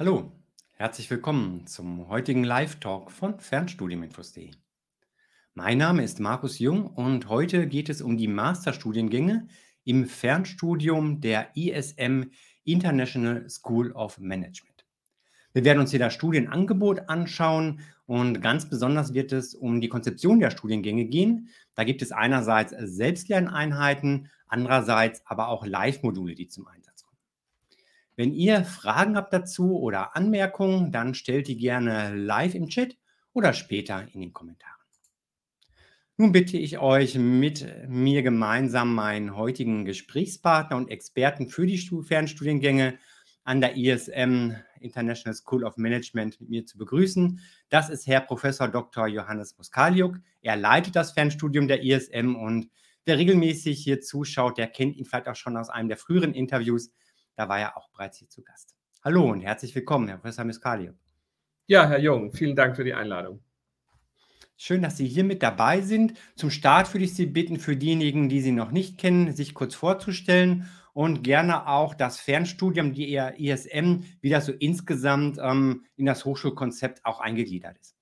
Hallo, herzlich willkommen zum heutigen Live-Talk von Fernstudiuminfos.de. Mein Name ist Markus Jung und heute geht es um die Masterstudiengänge im Fernstudium der ISM International School of Management. Wir werden uns hier das Studienangebot anschauen und ganz besonders wird es um die Konzeption der Studiengänge gehen. Da gibt es einerseits Selbstlerneinheiten, andererseits aber auch Live-Module, die zum Einsatz wenn ihr Fragen habt dazu oder Anmerkungen, dann stellt die gerne live im Chat oder später in den Kommentaren. Nun bitte ich euch mit mir gemeinsam meinen heutigen Gesprächspartner und Experten für die Fernstudiengänge an der ISM International School of Management mit mir zu begrüßen. Das ist Herr Professor Dr. Johannes Muskaliuk. Er leitet das Fernstudium der ISM und wer regelmäßig hier zuschaut, der kennt ihn vielleicht auch schon aus einem der früheren Interviews. Da war er auch bereits hier zu Gast. Hallo und herzlich willkommen, Herr Professor Miskalio. Ja, Herr Jung, vielen Dank für die Einladung. Schön, dass Sie hier mit dabei sind. Zum Start würde ich Sie bitten, für diejenigen, die Sie noch nicht kennen, sich kurz vorzustellen und gerne auch das Fernstudium, die ISM, wie das so insgesamt ähm, in das Hochschulkonzept auch eingegliedert ist.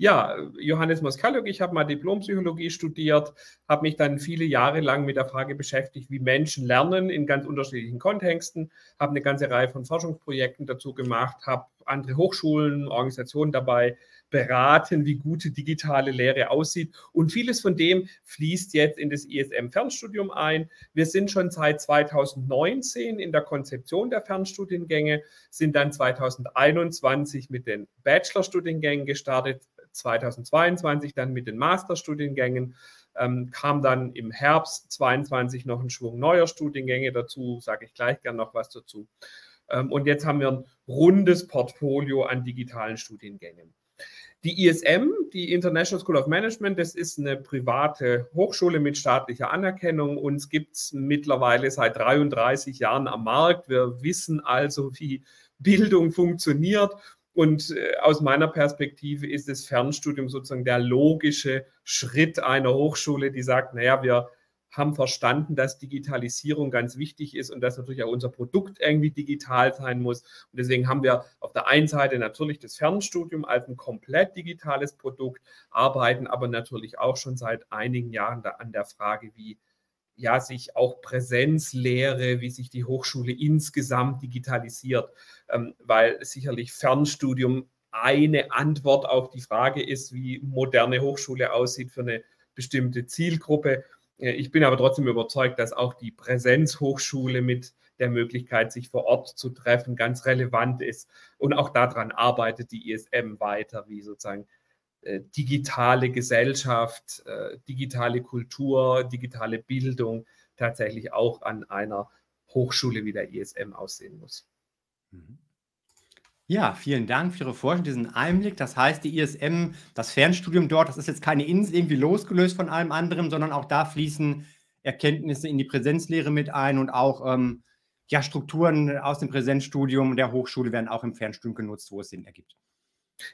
Ja, Johannes Moskaliuk, ich habe mal Diplompsychologie studiert, habe mich dann viele Jahre lang mit der Frage beschäftigt, wie Menschen lernen in ganz unterschiedlichen Kontexten, habe eine ganze Reihe von Forschungsprojekten dazu gemacht, habe andere Hochschulen, Organisationen dabei beraten, wie gute digitale Lehre aussieht. Und vieles von dem fließt jetzt in das ISM-Fernstudium ein. Wir sind schon seit 2019 in der Konzeption der Fernstudiengänge, sind dann 2021 mit den Bachelorstudiengängen gestartet, 2022 dann mit den Masterstudiengängen. Ähm, kam dann im Herbst 22 noch ein Schwung neuer Studiengänge dazu, sage ich gleich gern noch was dazu. Ähm, und jetzt haben wir ein rundes Portfolio an digitalen Studiengängen. Die ISM, die International School of Management, das ist eine private Hochschule mit staatlicher Anerkennung. Uns gibt es mittlerweile seit 33 Jahren am Markt. Wir wissen also, wie Bildung funktioniert. Und äh, aus meiner Perspektive ist das Fernstudium sozusagen der logische Schritt einer Hochschule, die sagt, naja, wir haben verstanden, dass Digitalisierung ganz wichtig ist und dass natürlich auch unser Produkt irgendwie digital sein muss. Und deswegen haben wir auf der einen Seite natürlich das Fernstudium als ein komplett digitales Produkt, arbeiten aber natürlich auch schon seit einigen Jahren an der Frage, wie ja sich auch Präsenzlehre, wie sich die Hochschule insgesamt digitalisiert, ähm, weil sicherlich Fernstudium eine Antwort auf die Frage ist, wie moderne Hochschule aussieht für eine bestimmte Zielgruppe. Äh, ich bin aber trotzdem überzeugt, dass auch die Präsenzhochschule mit der Möglichkeit, sich vor Ort zu treffen, ganz relevant ist. Und auch daran arbeitet die ISM weiter, wie sozusagen digitale Gesellschaft, äh, digitale Kultur, digitale Bildung tatsächlich auch an einer Hochschule wie der ISM aussehen muss. Mhm. Ja, vielen Dank für Ihre Vorstellung, diesen Einblick. Das heißt, die ISM, das Fernstudium dort, das ist jetzt keine Insel irgendwie losgelöst von allem anderen, sondern auch da fließen Erkenntnisse in die Präsenzlehre mit ein und auch ähm, ja, Strukturen aus dem Präsenzstudium der Hochschule werden auch im Fernstudium genutzt, wo es Sinn ergibt.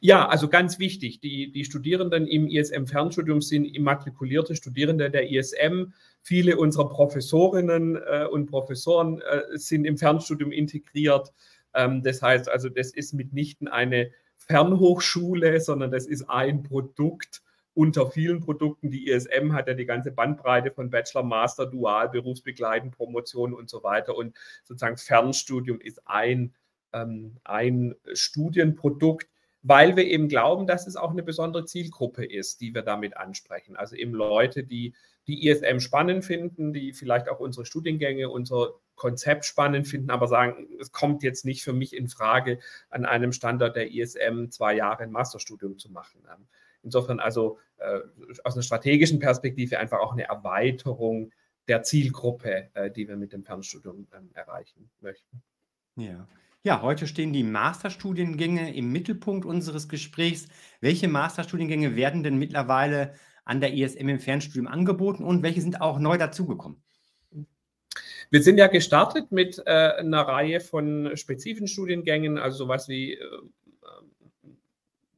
Ja, also ganz wichtig, die, die Studierenden im ISM-Fernstudium sind immatrikulierte Studierende der ISM. Viele unserer Professorinnen äh, und Professoren äh, sind im Fernstudium integriert. Ähm, das heißt also, das ist mitnichten eine Fernhochschule, sondern das ist ein Produkt unter vielen Produkten. Die ISM hat ja die ganze Bandbreite von Bachelor, Master, Dual, Berufsbegleiten, Promotion und so weiter. Und sozusagen Fernstudium ist ein, ähm, ein Studienprodukt, weil wir eben glauben, dass es auch eine besondere Zielgruppe ist, die wir damit ansprechen. Also eben Leute, die die ISM spannend finden, die vielleicht auch unsere Studiengänge, unser Konzept spannend finden, aber sagen, es kommt jetzt nicht für mich in Frage, an einem Standort der ISM zwei Jahre ein Masterstudium zu machen. Ähm, insofern also äh, aus einer strategischen Perspektive einfach auch eine Erweiterung der Zielgruppe, äh, die wir mit dem Fernstudium ähm, erreichen möchten. Ja. Ja, heute stehen die Masterstudiengänge im Mittelpunkt unseres Gesprächs. Welche Masterstudiengänge werden denn mittlerweile an der ISM im Fernstudium angeboten und welche sind auch neu dazugekommen? Wir sind ja gestartet mit äh, einer Reihe von spezifischen Studiengängen, also sowas wie äh,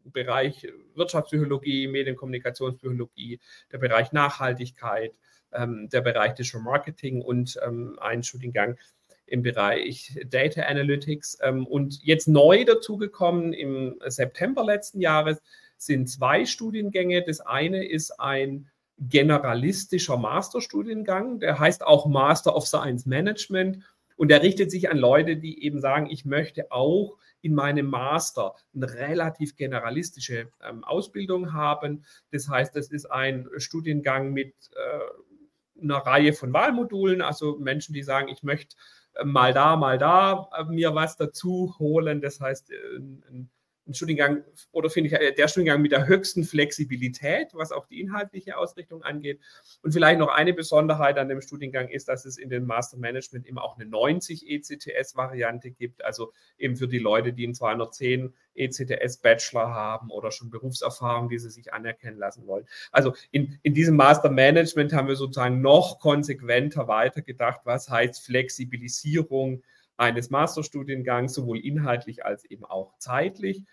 Bereich Wirtschaftspsychologie, Medienkommunikationspsychologie, der Bereich Nachhaltigkeit, ähm, der Bereich Digital Marketing und ähm, ein Studiengang im Bereich Data Analytics. Ähm, und jetzt neu dazugekommen im September letzten Jahres sind zwei Studiengänge. Das eine ist ein generalistischer Masterstudiengang, der heißt auch Master of Science Management und der richtet sich an Leute, die eben sagen, ich möchte auch in meinem Master eine relativ generalistische ähm, Ausbildung haben. Das heißt, das ist ein Studiengang mit äh, einer Reihe von Wahlmodulen, also Menschen, die sagen, ich möchte mal da, mal da äh, mir was dazu holen. Das heißt, äh, ein, ein Studiengang oder finde ich äh, der Studiengang mit der höchsten Flexibilität, was auch die inhaltliche Ausrichtung angeht. Und vielleicht noch eine Besonderheit an dem Studiengang ist, dass es in den Master Management eben auch eine 90 ECTS-Variante gibt, also eben für die Leute, die einen 210 ECTS-Bachelor haben oder schon Berufserfahrung, die sie sich anerkennen lassen wollen. Also in, in diesem Master Management haben wir sozusagen noch konsequenter weitergedacht, was heißt Flexibilisierung eines Masterstudiengangs, sowohl inhaltlich als eben auch zeitlich.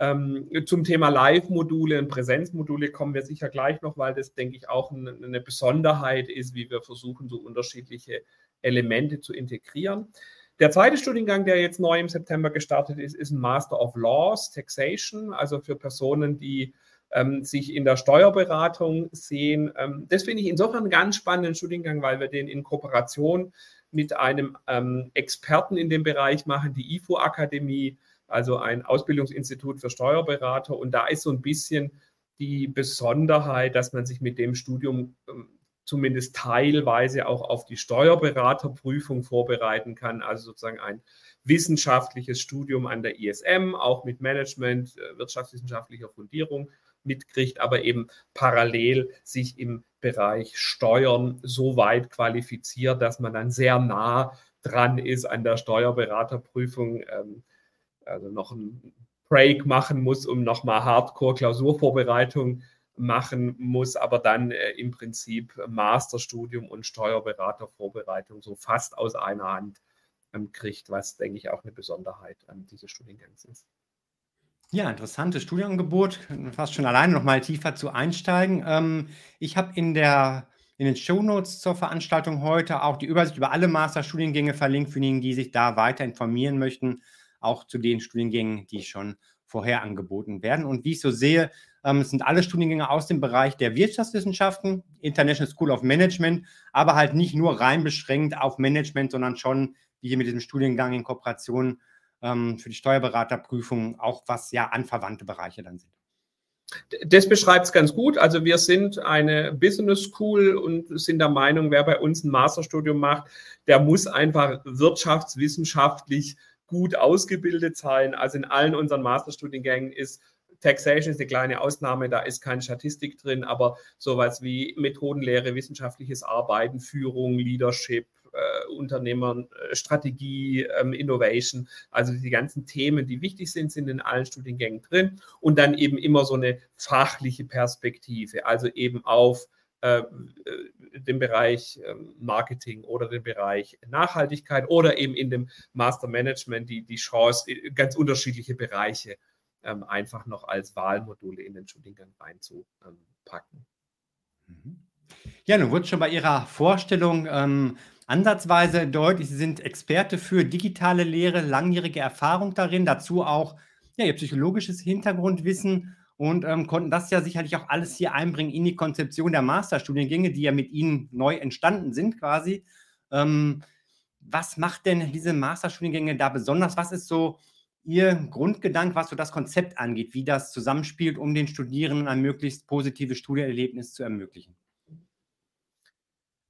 Ähm, zum Thema Live-Module und Präsenzmodule kommen wir sicher gleich noch, weil das, denke ich, auch eine Besonderheit ist, wie wir versuchen, so unterschiedliche Elemente zu integrieren. Der zweite Studiengang, der jetzt neu im September gestartet ist, ist ein Master of Laws, Taxation, also für Personen, die ähm, sich in der Steuerberatung sehen. Ähm, das finde ich insofern einen ganz spannenden Studiengang, weil wir den in Kooperation mit einem ähm, Experten in dem Bereich machen, die IFO-Akademie, also ein Ausbildungsinstitut für Steuerberater. Und da ist so ein bisschen die Besonderheit, dass man sich mit dem Studium ähm, zumindest teilweise auch auf die Steuerberaterprüfung vorbereiten kann, also sozusagen ein wissenschaftliches Studium an der ISM, auch mit Management, äh, wirtschaftswissenschaftlicher Fundierung mitkriegt, aber eben parallel sich im Bereich Steuern so weit qualifiziert, dass man dann sehr nah dran ist an der Steuerberaterprüfung, ähm, also noch einen Break machen muss, um nochmal Hardcore-Klausurvorbereitung machen muss, aber dann äh, im Prinzip Masterstudium und Steuerberatervorbereitung so fast aus einer Hand ähm, kriegt, was, denke ich, auch eine Besonderheit ähm, dieses Studiengangs ist. Ja, interessantes Studienangebot. Fast schon alleine noch mal tiefer zu einsteigen. Ähm, ich habe in der in den Shownotes zur Veranstaltung heute auch die Übersicht über alle Masterstudiengänge verlinkt für diejenigen, die sich da weiter informieren möchten, auch zu den Studiengängen, die schon vorher angeboten werden. Und wie ich so sehe, ähm, sind alle Studiengänge aus dem Bereich der Wirtschaftswissenschaften, International School of Management, aber halt nicht nur rein beschränkt auf Management, sondern schon, wie hier mit diesem Studiengang in Kooperation ähm, für die Steuerberaterprüfung, auch was ja anverwandte Bereiche dann sind. Das beschreibt es ganz gut. Also wir sind eine Business School und sind der Meinung, wer bei uns ein Masterstudium macht, der muss einfach wirtschaftswissenschaftlich gut ausgebildet sein. Also in allen unseren Masterstudiengängen ist Taxation ist eine kleine Ausnahme, da ist keine Statistik drin, aber sowas wie Methodenlehre, wissenschaftliches Arbeiten, Führung, Leadership, äh, Unternehmern, äh, Strategie, ähm, Innovation, also die ganzen Themen, die wichtig sind, sind in allen Studiengängen drin und dann eben immer so eine fachliche Perspektive, also eben auf äh, den Bereich ähm, Marketing oder den Bereich Nachhaltigkeit oder eben in dem Master Management die, die Chance, ganz unterschiedliche Bereiche ähm, einfach noch als Wahlmodule in den Studiengang reinzupacken. Mhm. Ja, nun wurde schon bei Ihrer Vorstellung ähm, ansatzweise deutlich, Sie sind Experte für digitale Lehre, langjährige Erfahrung darin, dazu auch ja, Ihr psychologisches Hintergrundwissen und ähm, konnten das ja sicherlich auch alles hier einbringen in die Konzeption der Masterstudiengänge, die ja mit Ihnen neu entstanden sind quasi. Ähm, was macht denn diese Masterstudiengänge da besonders? Was ist so Ihr Grundgedanke, was so das Konzept angeht, wie das zusammenspielt, um den Studierenden ein möglichst positives Studienerlebnis zu ermöglichen?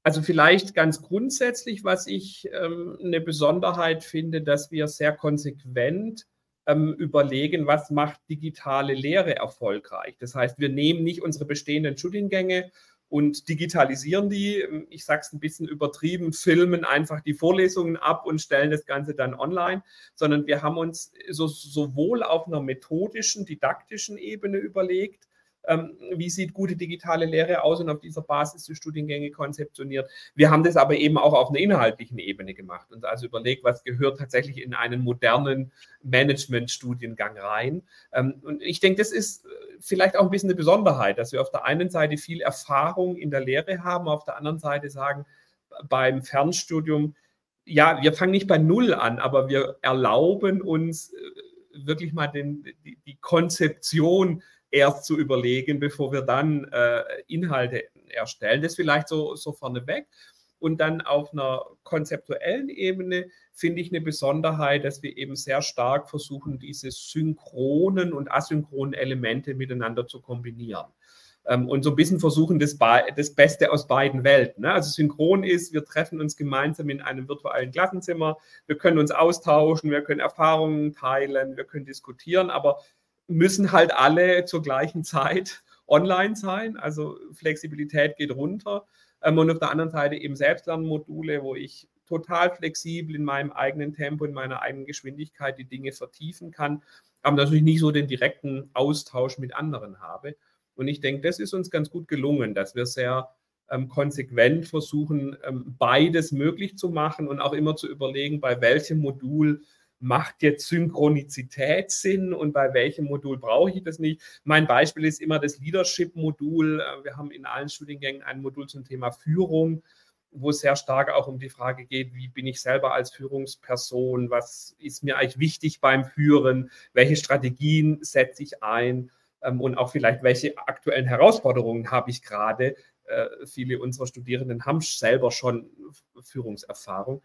Also vielleicht ganz grundsätzlich, was ich ähm, eine Besonderheit finde, dass wir sehr konsequent ähm, überlegen, was macht digitale Lehre erfolgreich. Das heißt, wir nehmen nicht unsere bestehenden Studiengänge und digitalisieren die, ähm, ich sage es ein bisschen übertrieben, filmen einfach die Vorlesungen ab und stellen das Ganze dann online, sondern wir haben uns so, sowohl auf einer methodischen, didaktischen Ebene überlegt, ähm, wie sieht gute digitale Lehre aus und auf dieser Basis die Studiengänge konzeptioniert. Wir haben das aber eben auch auf einer inhaltlichen Ebene gemacht und also überlegt, was gehört tatsächlich in einen modernen Management-Studiengang rein. Ähm, und ich denke, das ist äh, vielleicht auch ein bisschen eine Besonderheit, dass wir auf der einen Seite viel Erfahrung in der Lehre haben, auf der anderen Seite sagen, beim Fernstudium ja, wir fangen nicht bei Null an, aber wir erlauben uns äh, wirklich mal den, die, die, Konzeption erst zu überlegen, bevor wir dann äh, Inhalte erstellen. Das vielleicht so, so vorneweg. Und dann auf einer konzeptuellen Ebene finde ich eine Besonderheit, dass wir eben sehr stark versuchen, diese synchronen und asynchronen Elemente miteinander zu kombinieren. Ähm, und so ein bisschen versuchen, das, das Beste aus beiden Welten. Ne? Also synchron ist, wir treffen uns gemeinsam in einem virtuellen Klassenzimmer, wir können uns austauschen, wir können Erfahrungen teilen, wir können diskutieren, aber müssen halt alle zur gleichen Zeit online sein. Also Flexibilität geht runter. Ähm, und auf der anderen Seite eben Selbstlernmodule, wo ich total flexibel in meinem eigenen Tempo, in meiner eigenen Geschwindigkeit die Dinge vertiefen kann, aber natürlich nicht so den direkten Austausch mit anderen habe. Und ich denke, das ist uns ganz gut gelungen, dass wir sehr ähm, konsequent versuchen, ähm, beides möglich zu machen und auch immer zu überlegen, bei welchem Modul macht jetzt Synchronizität Sinn und bei welchem Modul brauche ich das nicht. Mein Beispiel ist immer das Leadership-Modul. Äh, wir haben in allen Studiengängen ein Modul zum Thema Führung, wo es sehr stark auch um die Frage geht, wie bin ich selber als Führungsperson, was ist mir eigentlich wichtig beim Führen, welche Strategien setze ich ein ähm, und auch vielleicht, welche aktuellen Herausforderungen habe ich gerade. Äh, viele unserer Studierenden haben selber schon Führungserfahrung.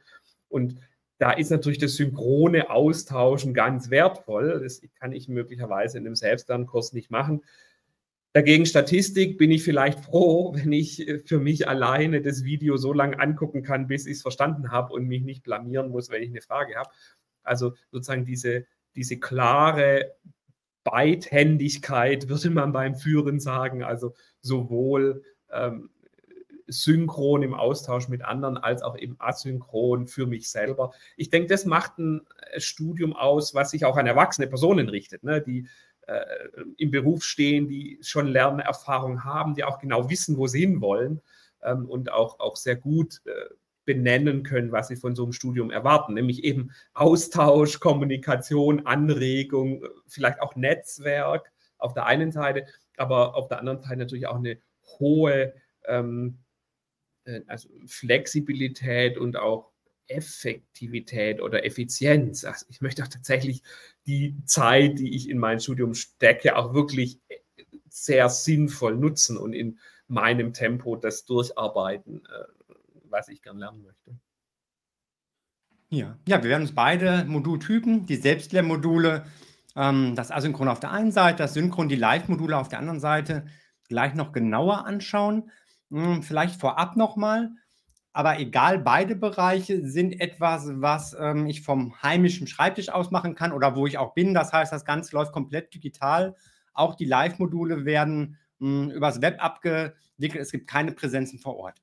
Und da ist natürlich das synchrone Austauschen ganz wertvoll. Das kann ich möglicherweise in einem Selbstlernkurs nicht machen. Dagegen Statistik bin ich vielleicht froh, wenn ich äh, für mich alleine das Video so lange angucken kann, bis ich es verstanden habe und mich nicht blamieren muss, wenn ich eine Frage habe. Also sozusagen diese, diese klare Beidhändigkeit, würde man beim Führen sagen, also sowohl ähm, synchron im Austausch mit anderen als auch eben asynchron für mich selber. Ich denke, das macht ein Studium aus, was sich auch an erwachsene Personen richtet, ne? die äh, im Beruf stehen, die schon Lernerfahrung haben, die auch genau wissen, wo sie hinwollen ähm, und auch, auch sehr gut äh, benennen können, was sie von so einem Studium erwarten, nämlich eben Austausch, Kommunikation, Anregung, vielleicht auch Netzwerk auf der einen Seite, aber auf der anderen Seite natürlich auch eine hohe ähm, äh, also Flexibilität und auch Effektivität oder Effizienz. Also ich möchte auch tatsächlich die Zeit, die ich in mein Studium stecke, auch wirklich sehr sinnvoll nutzen und in meinem Tempo das durcharbeiten, äh, was ich gern lernen möchte. Ja, ja wir werden uns beide Modultypen, die Selbstlernmodule, ähm, das Asynchron auf der einen Seite, das Synchron, die Live-Module auf der anderen Seite gleich noch genauer anschauen. Hm, vielleicht vorab nochmal, aber egal, beide Bereiche sind etwas, was ähm, ich vom heimischen Schreibtisch aus machen kann oder wo ich auch bin. Das heißt, das Ganze läuft komplett digital. Auch die Live-Module werden mh, hm, übers Web abgewickelt. Es gibt keine Präsenzen vor Ort.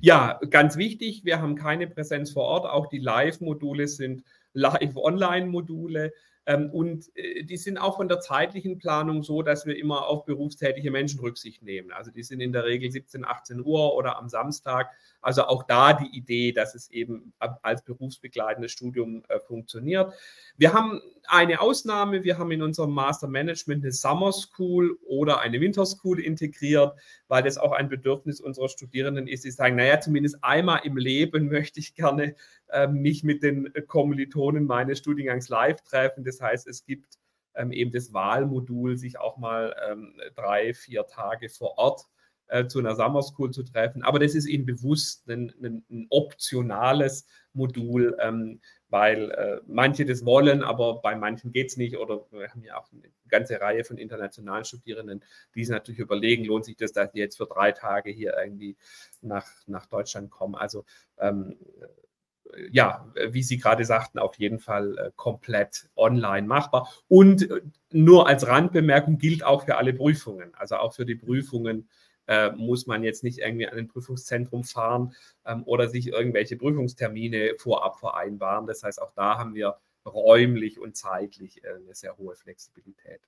Ja, ganz wichtig, wir haben keine Präsenz vor Ort. Auch die Live-Module sind Live-Online-Module. Ähm, und äh, die sind auch von der zeitlichen Planung so, dass wir immer auf berufstätige Menschen Rücksicht nehmen. Also die sind in der Regel 17, 18 Uhr oder am Samstag. Also auch da die Idee, dass es eben als berufsbegleitendes Studium äh, funktioniert. Wir haben eine Ausnahme. Wir haben in unserem Master Management eine Summer School oder eine Winter School integriert, weil das auch ein Bedürfnis unserer Studierenden ist, die sagen, naja, zumindest einmal im Leben möchte ich gerne äh, mich mit den Kommilitonen meines Studiengangs live treffen. Das heißt, es gibt ähm, eben das Wahlmodul, sich auch mal ähm, drei, vier Tage vor Ort äh, zu einer Summer School zu treffen. Aber das ist eben bewusst ein, ein, ein optionales Modul, ähm, weil äh, manche das wollen, aber bei manchen geht es nicht. Oder wir haben ja auch eine ganze Reihe von internationalen Studierenden, die sich natürlich überlegen, lohnt sich das, dass die jetzt für drei Tage hier irgendwie nach, nach Deutschland kommen. Also ähm, ja, wie Sie gerade sagten, auf jeden Fall äh, komplett online machbar. Und äh, nur als Randbemerkung gilt auch für alle Prüfungen. Also auch für die Prüfungen äh, muss man jetzt nicht irgendwie an ein Prüfungszentrum fahren ähm, oder sich irgendwelche Prüfungstermine vorab vereinbaren. Das heißt, auch da haben wir räumlich und zeitlich äh, eine sehr hohe Flexibilität.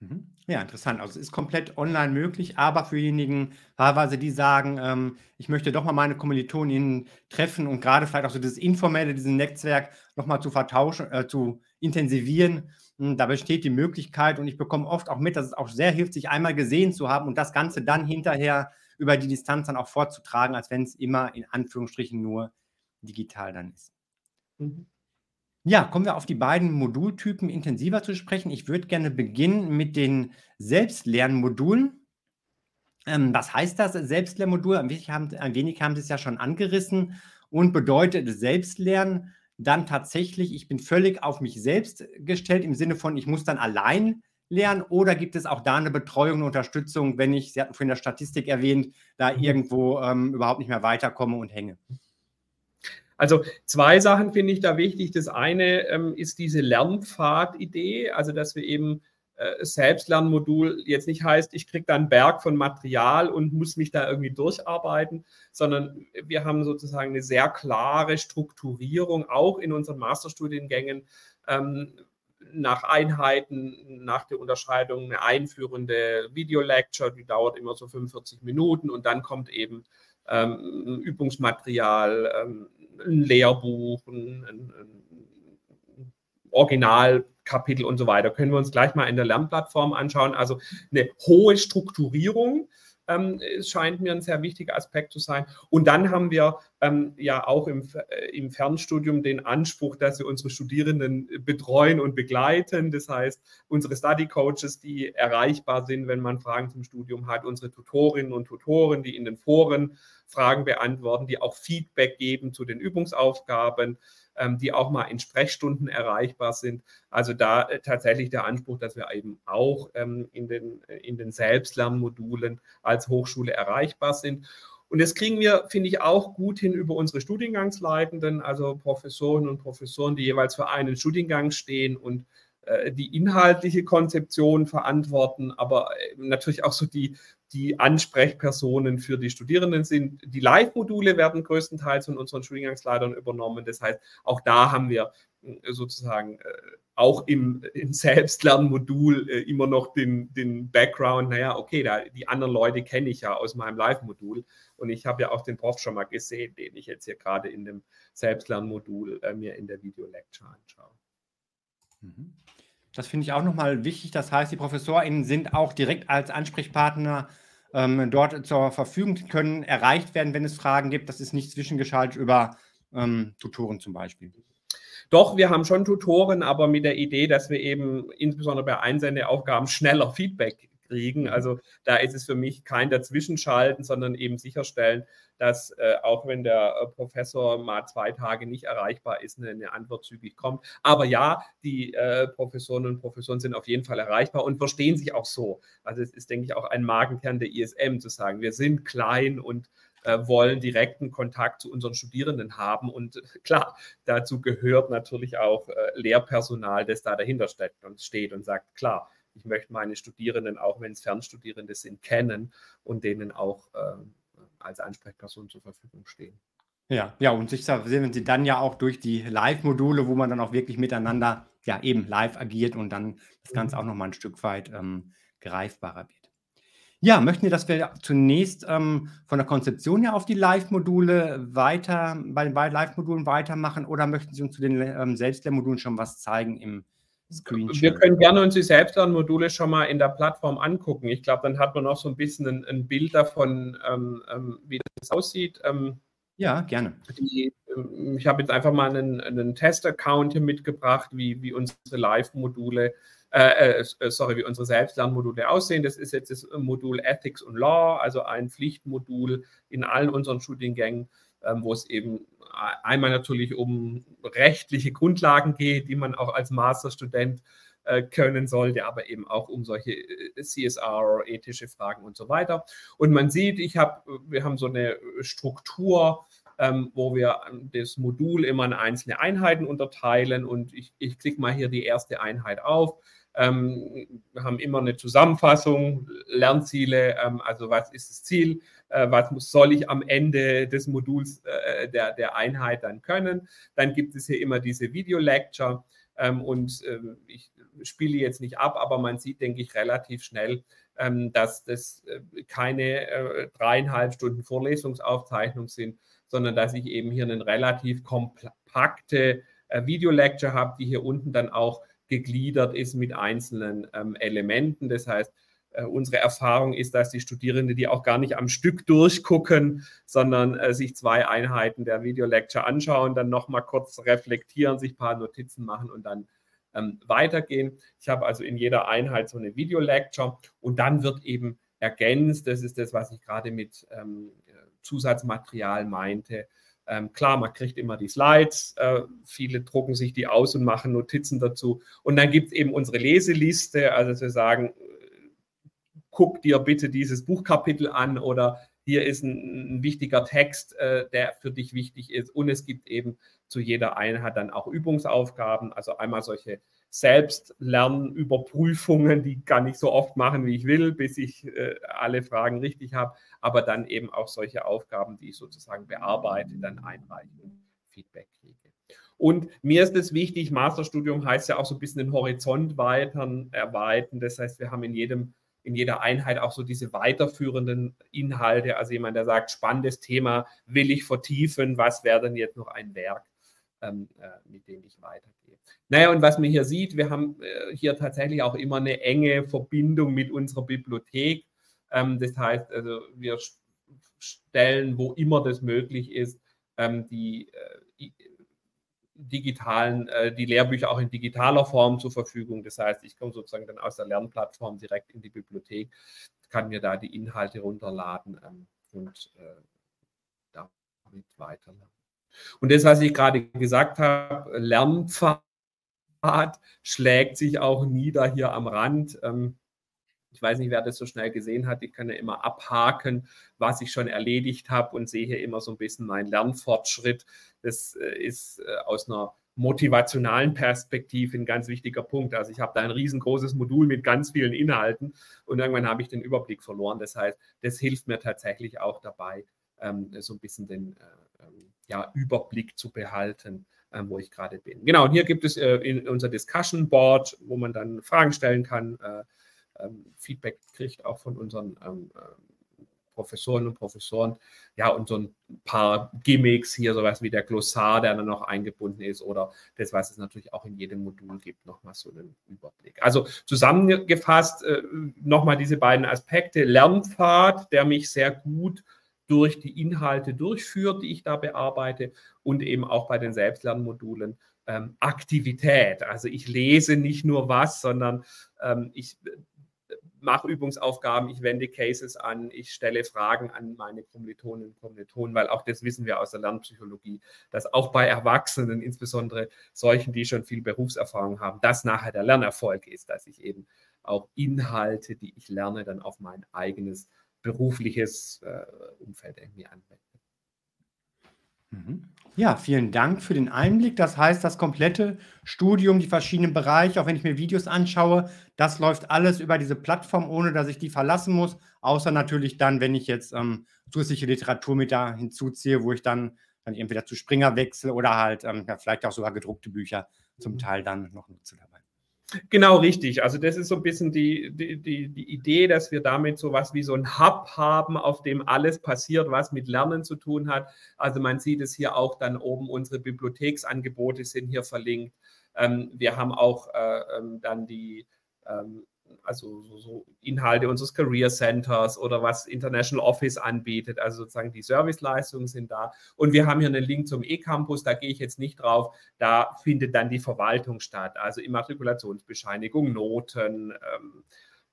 Mhm. Ja, interessant. Also es ist komplett online möglich, aber für diejenigen, wahlweise, die sagen, ähm, ich möchte doch mal meine Kommilitonen treffen und gerade vielleicht auch so das Informelle, dieses Netzwerk nochmal zu vertauschen, äh, zu intensivieren, hm, da besteht die Möglichkeit und ich bekomme oft auch mit, dass es auch sehr hilft, sich einmal gesehen zu haben und das Ganze dann hinterher über die Distanz dann auch vorzutragen, als wenn es immer in Anführungsstrichen nur digital dann ist. Mhm. Ja, kommen wir auf die beiden Modultypen intensiver zu sprechen. Ich würde gerne beginnen mit den Selbstlernmodulen. Ähm, was heißt das Selbstlernmodul? Ein wenig, haben, ein wenig haben Sie es ja schon angerissen und bedeutet Selbstlernen dann tatsächlich, ich bin völlig auf mich selbst gestellt im Sinne von, ich muss dann allein lernen oder gibt es auch da eine Betreuung, eine Unterstützung, wenn ich, Sie hatten vorhin der Statistik erwähnt, da mhm. irgendwo ähm, überhaupt nicht mehr weiterkomme und hänge? Also zwei Sachen finde ich da wichtig. Das eine ähm, ist diese Lernpfad-Idee, also dass wir eben äh, Selbstlernmodul jetzt nicht heißt, ich kriege da einen Berg von Material und muss mich da irgendwie durcharbeiten, sondern wir haben sozusagen eine sehr klare Strukturierung, auch in unseren Masterstudiengängen. Ähm, nach Einheiten, nach der Unterscheidung eine einführende Video-Lecture, die dauert immer so 45 Minuten und dann kommt eben ähm, Übungsmaterial, ähm, ein Lehrbuch, ein, ein, ein Original Kapitel und so weiter. Können wir uns gleich mal in der Lernplattform anschauen. Also eine hohe Strukturierung ähm, scheint mir ein sehr wichtiger Aspekt zu sein. Und dann haben wir ähm, ja auch im, äh, im Fernstudium den Anspruch, dass wir unsere Studierenden betreuen und begleiten. Das heißt, unsere Study Coaches, die erreichbar sind, wenn man Fragen zum Studium hat, unsere Tutorinnen und Tutoren, die in den Foren Fragen beantworten, die auch Feedback geben zu den Übungsaufgaben die auch mal in Sprechstunden erreichbar sind. Also da äh, tatsächlich der Anspruch, dass wir eben auch ähm, in, den, in den Selbstlernmodulen als Hochschule erreichbar sind. Und das kriegen wir, finde ich, auch gut hin über unsere Studiengangsleitenden, also Professoren und Professoren, die jeweils für einen Studiengang stehen und äh, die inhaltliche Konzeption verantworten, aber äh, natürlich auch so die die Ansprechpersonen für die Studierenden sind. Die Live-Module werden größtenteils von unseren Studiengangsleitern übernommen. Das heißt, auch da haben wir äh, sozusagen äh, auch im, im Selbstlernmodul äh, immer noch den, den Background, naja, okay, da, die anderen Leute kenne ich ja aus meinem Live-Modul und ich habe ja auch den Prof schon mal gesehen, den ich jetzt hier gerade in dem Selbstlernmodul äh, mir in der Video-Lecture anschaue. Mhm. Das finde ich auch nochmal wichtig. Das heißt, die ProfessorInnen sind auch direkt als Ansprechpartner ähm, dort zur Verfügung, können erreicht werden, wenn es Fragen gibt. Das ist nicht zwischengeschaltet über ähm, Tutoren zum Beispiel. Doch, wir haben schon Tutoren, aber mit der Idee, dass wir eben insbesondere bei Einsendeaufgaben schneller Feedback kriegen. Also da ist es für mich kein Dazwischenschalten, sondern eben sicherstellen, dass äh, auch wenn der äh, Professor mal zwei Tage nicht erreichbar ist, eine, eine Antwort zügig kommt. Aber ja, die äh, Professoren und Professoren sind auf jeden Fall erreichbar und verstehen sich auch so. Also es ist, denke ich, auch ein Magenkern der ISM zu sagen, wir sind klein und äh, wollen direkten Kontakt zu unseren Studierenden haben. Und klar, dazu gehört natürlich auch äh, Lehrpersonal, das da dahinter steht und, steht und sagt, klar, ich möchte meine Studierenden, auch wenn es Fernstudierende sind, kennen und denen auch äh, als Ansprechperson zur Verfügung stehen. Ja, ja, und sicher sehen Sie dann ja auch durch die Live-Module, wo man dann auch wirklich miteinander ja eben live agiert und dann das Ganze mhm. auch nochmal ein Stück weit ähm, greifbarer wird. Ja, möchten Sie, dass wir zunächst ähm, von der Konzeption her auf die Live-Module weiter, bei den beiden Live-Modulen weitermachen oder möchten Sie uns zu den ähm, Selbstlernmodulen schon was zeigen im Screenshot. Wir können gerne uns die Selbstlernmodule schon mal in der Plattform angucken. Ich glaube, dann hat man auch so ein bisschen ein, ein Bild davon, ähm, ähm, wie das aussieht. Ähm, ja, gerne. Die, ähm, ich habe jetzt einfach mal einen, einen Test-Account hier mitgebracht, wie, wie unsere Live-Module, äh, äh, sorry, wie unsere Selbstlernmodule aussehen. Das ist jetzt das Modul Ethics und Law, also ein Pflichtmodul in allen unseren Studiengängen, wo es eben einmal natürlich um rechtliche Grundlagen geht, die man auch als Masterstudent äh, können sollte, aber eben auch um solche äh, CSR, ethische Fragen und so weiter. Und man sieht, ich habe, wir haben so eine Struktur, ähm, wo wir das Modul immer in einzelne Einheiten unterteilen und ich, ich klicke mal hier die erste Einheit auf. Ähm, haben immer eine Zusammenfassung, Lernziele, ähm, also was ist das Ziel, äh, was muss, soll ich am Ende des Moduls äh, der, der Einheit dann können. Dann gibt es hier immer diese Video-Lecture ähm, und äh, ich spiele jetzt nicht ab, aber man sieht, denke ich, relativ schnell, ähm, dass das äh, keine äh, dreieinhalb Stunden Vorlesungsaufzeichnung sind, sondern dass ich eben hier eine relativ kompakte äh, Video-Lecture habe, die hier unten dann auch gegliedert ist mit einzelnen ähm, Elementen. Das heißt, äh, unsere Erfahrung ist, dass die Studierenden die auch gar nicht am Stück durchgucken, sondern äh, sich zwei Einheiten der Video-Lecture anschauen, dann nochmal kurz reflektieren, sich ein paar Notizen machen und dann ähm, weitergehen. Ich habe also in jeder Einheit so eine Video-Lecture und dann wird eben ergänzt, das ist das, was ich gerade mit ähm, Zusatzmaterial meinte, ähm, klar, man kriegt immer die Slides, äh, viele drucken sich die aus und machen Notizen dazu. Und dann gibt es eben unsere Leseliste, also wir sagen, guck dir bitte dieses Buchkapitel an oder hier ist ein, ein wichtiger Text, äh, der für dich wichtig ist. Und es gibt eben zu jeder Einheit dann auch Übungsaufgaben, also einmal solche Selbstlernüberprüfungen, die gar nicht so oft machen, wie ich will, bis ich äh, alle Fragen richtig habe, aber dann eben auch solche Aufgaben, die ich sozusagen bearbeite, dann einreiche und Feedback kriege. Und mir ist es wichtig, Masterstudium heißt ja auch so ein bisschen den Horizont weitern, erweitern. Das heißt, wir haben in jedem in jeder Einheit auch so diese weiterführenden Inhalte. Also jemand, der sagt, spannendes Thema, will ich vertiefen, was wäre denn jetzt noch ein Werk, ähm, äh, mit dem ich weitergehe. Naja, und was man hier sieht, wir haben äh, hier tatsächlich auch immer eine enge Verbindung mit unserer Bibliothek. Ähm, das heißt, also wir stellen, wo immer das möglich ist, ähm, die äh, digitalen, äh, die Lehrbücher auch in digitaler Form zur Verfügung. Das heißt, ich komme sozusagen dann aus der Lernplattform direkt in die Bibliothek, kann mir da die Inhalte runterladen ähm, und äh, damit weiterlernen. Und das, was ich gerade gesagt habe, Lernpfad schlägt sich auch nieder hier am Rand. Ähm, ich weiß nicht, wer das so schnell gesehen hat. Ich kann ja immer abhaken, was ich schon erledigt habe und sehe hier immer so ein bisschen meinen Lernfortschritt. Das äh, ist äh, aus einer motivationalen Perspektive ein ganz wichtiger Punkt. Also ich habe da ein riesengroßes Modul mit ganz vielen Inhalten und irgendwann habe ich den Überblick verloren. Das heißt, das hilft mir tatsächlich auch dabei, ähm, so ein bisschen den äh, ähm, ja, Überblick zu behalten, ähm, wo ich gerade bin. Genau, und hier gibt es unser Discussion Board, wo man dann Fragen stellen kann, Feedback kriegt, auch von unseren Professoren und Professoren. Ja, und so ein paar Gimmicks hier, sowas wie der Glossar, der dann noch eingebunden ist oder das, was es natürlich auch in jedem Modul gibt, nochmal so einen Überblick. Also zusammengefasst äh, nochmal diese beiden Aspekte. Lernpfad, der mich sehr gut durch die Inhalte durchführt, die ich da bearbeite und eben auch bei den Selbstlernmodulen ähm, Aktivität. Also ich lese nicht nur was, sondern ähm, ich mache Übungsaufgaben, ich wende Cases an, ich stelle Fragen an meine Kommilitonen und Kommilitonen, weil auch das wissen wir aus der Lernpsychologie, dass auch bei Erwachsenen, insbesondere solchen, die schon viel Berufserfahrung haben, das nachher der Lernerfolg ist, dass ich eben auch Inhalte, die ich lerne, dann auf mein eigenes berufliches äh, Umfeld irgendwie anwende. Mhm. Ja, vielen Dank für den Einblick. Das heißt, das komplette Studium, die verschiedenen Bereiche, auch wenn ich mir Videos anschaue, das läuft alles über diese Plattform, ohne dass ich die verlassen muss. Außer natürlich dann, wenn ich jetzt ähm, zusätzliche Literatur mit da hinzuziehe, wo ich dann, dann entweder zu Springer wechsle oder halt ähm, ja, vielleicht auch sogar gedruckte Bücher zum Teil dann noch nutze dabei. Genau richtig. Also das ist so ein bisschen die, die, die, die Idee, dass wir damit so was wie so ein Hub haben, auf dem alles passiert, was mit Lernen zu tun hat. Also man sieht es hier auch dann oben, unsere Bibliotheksangebote sind hier verlinkt. Ähm, wir haben auch äh, ähm, dann die ähm, also so, so, Inhalte unseres Career Centers oder was International Office anbietet. Also sozusagen die Serviceleistungen sind da. Und wir haben hier einen Link zum E-Campus, da gehe ich jetzt nicht drauf. Da findet dann die Verwaltung statt, also Immatrikulationsbescheinigung, Noten. Ähm,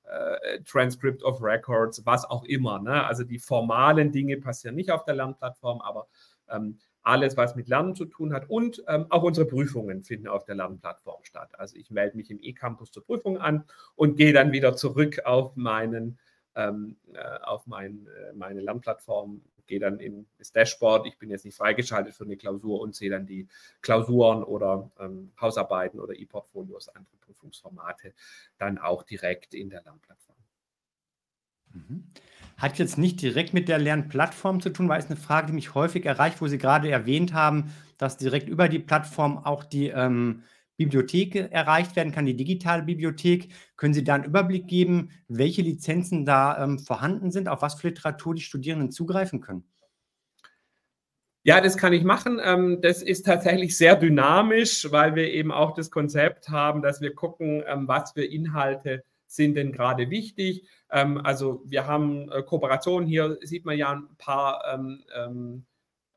äh, Transcript of Records, was auch immer. Ne? Also die formalen Dinge passieren nicht auf der Lernplattform, aber ähm, alles, was mit Lernen zu tun hat. Und ähm, auch unsere Prüfungen finden auf der Lernplattform statt. Also ich melde mich im E-Campus zur Prüfung an und gehe dann wieder zurück auf meinen ähm, äh, auf mein, äh, meine Lernplattform, gehe dann in das Dashboard. Ich bin jetzt nicht freigeschaltet für eine Klausur und sehe dann die Klausuren oder ähm, Hausarbeiten oder E-Portfolios, andere Prüfungsformate dann auch direkt in der Lernplattform. Mhm. Hat jetzt nicht direkt mit der Lernplattform zu tun, weil es eine Frage, die mich häufig erreicht, wo Sie gerade erwähnt haben, dass direkt über die Plattform auch die ähm, Bibliothek erreicht werden kann, die digitale Bibliothek. Können Sie da einen Überblick geben, welche Lizenzen da ähm, vorhanden sind, auf was für Literatur die Studierenden zugreifen können? Ja, das kann ich machen. Ähm, das ist tatsächlich sehr dynamisch, weil wir eben auch das Konzept haben, dass wir gucken, ähm, was für Inhalte sind denn gerade wichtig? Ähm, also wir haben äh, Kooperationen, hier sieht man ja ein paar ähm, ähm,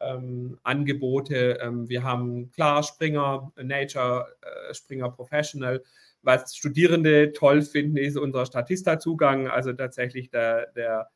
ähm Angebote. Ähm, wir haben klar Springer, Nature, äh, Springer Professional. Was Studierende toll finden, ist unser Statista-Zugang, also tatsächlich der, der,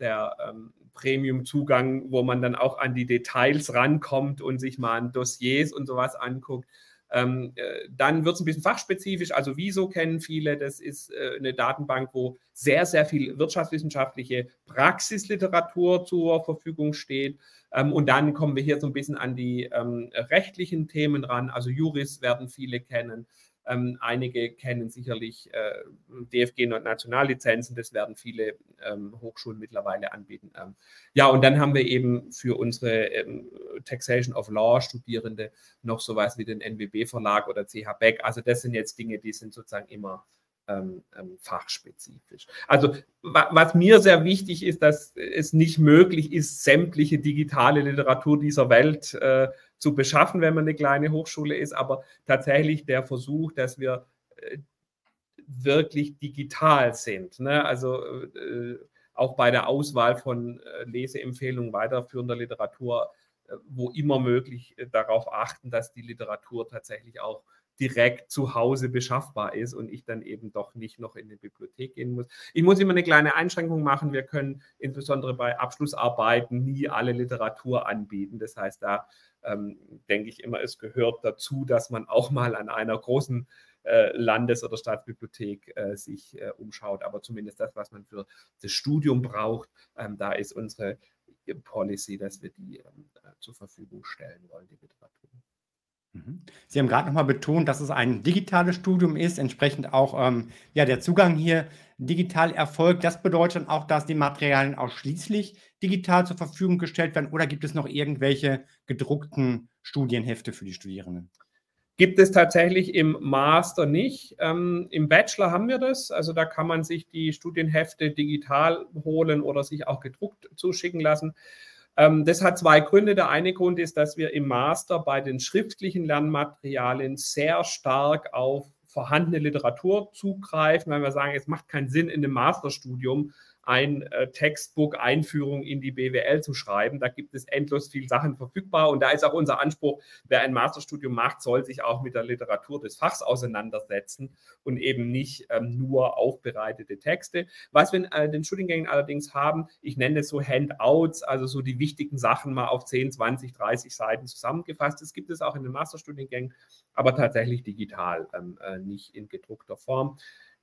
der ähm, Premium-Zugang, wo man dann auch an die Details rankommt und sich mal an Dossiers und sowas anguckt. Ähm, äh, dann wird es ein bisschen fachspezifisch. Also Wieso kennen viele, das ist äh, eine Datenbank, wo sehr, sehr viel wirtschaftswissenschaftliche Praxisliteratur zur Verfügung steht. Ähm, und dann kommen wir hier so ein bisschen an die ähm, rechtlichen Themen ran. Also Juris werden viele kennen. Ähm, einige kennen sicherlich äh, DFG und Nationallizenzen, das werden viele ähm, Hochschulen mittlerweile anbieten. Ähm, ja, und dann haben wir eben für unsere ähm, Taxation of Law Studierende noch sowas wie den NWB-Verlag oder CH Beck. Also das sind jetzt Dinge, die sind sozusagen immer ähm, ähm, fachspezifisch. Also was mir sehr wichtig ist, dass es nicht möglich ist, sämtliche digitale Literatur dieser Welt äh, zu beschaffen, wenn man eine kleine Hochschule ist, aber tatsächlich der Versuch, dass wir äh, wirklich digital sind. Ne? Also äh, auch bei der Auswahl von äh, Leseempfehlungen weiterführender Literatur, äh, wo immer möglich äh, darauf achten, dass die Literatur tatsächlich auch direkt zu Hause beschaffbar ist und ich dann eben doch nicht noch in die Bibliothek gehen muss. Ich muss immer eine kleine Einschränkung machen. Wir können insbesondere bei Abschlussarbeiten nie alle Literatur anbieten. Das heißt, da ähm, denke ich immer, es gehört dazu, dass man auch mal an einer großen äh, Landes- oder Staatsbibliothek äh, sich äh, umschaut. Aber zumindest das, was man für das Studium braucht, ähm, da ist unsere Policy, dass wir die ähm, zur Verfügung stellen wollen, die Literatur. Mhm. Sie haben gerade nochmal betont, dass es ein digitales Studium ist, entsprechend auch ähm, ja, der Zugang hier digital erfolgt. Das bedeutet auch, dass die Materialien ausschließlich digital zur Verfügung gestellt werden oder gibt es noch irgendwelche gedruckten Studienhefte für die Studierenden? Gibt es tatsächlich im Master nicht. Ähm, Im Bachelor haben wir das. Also da kann man sich die Studienhefte digital holen oder sich auch gedruckt zuschicken lassen. Ähm, das hat zwei Gründe. Der eine Grund ist, dass wir im Master bei den schriftlichen Lernmaterialien sehr stark auf vorhandene Literatur zugreifen, weil wir sagen, es macht keinen Sinn in einem Masterstudium ein äh, Textbook Einführung in die BWL zu schreiben. Da gibt es endlos viel Sachen verfügbar und da ist auch unser Anspruch, wer ein Masterstudium macht, soll sich auch mit der Literatur des Fachs auseinandersetzen und eben nicht ähm, nur aufbereitete Texte. Was wir in äh, den Studiengängen allerdings haben, ich nenne es so Handouts, also so die wichtigen Sachen mal auf 10, 20, 30 Seiten zusammengefasst. Das gibt es auch in den Masterstudiengängen, aber tatsächlich digital, ähm, äh, nicht in gedruckter Form.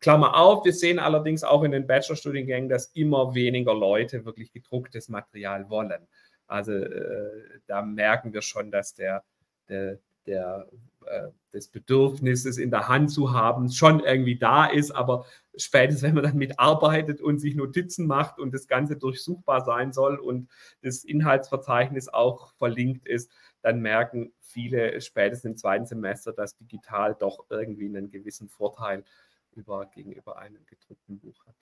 Klammer auf, wir sehen allerdings auch in den Bachelorstudiengängen, dass immer weniger Leute wirklich gedrucktes Material wollen. Also äh, da merken wir schon, dass der, der, der äh, des Bedürfnisses in der Hand zu haben schon irgendwie da ist, aber spätestens wenn man dann mitarbeitet und sich Notizen macht und das Ganze durchsuchbar sein soll und das Inhaltsverzeichnis auch verlinkt ist, dann merken viele spätestens im zweiten Semester, dass digital doch irgendwie einen gewissen Vorteil hat über, gegenüber einem gedruckten Buch hat.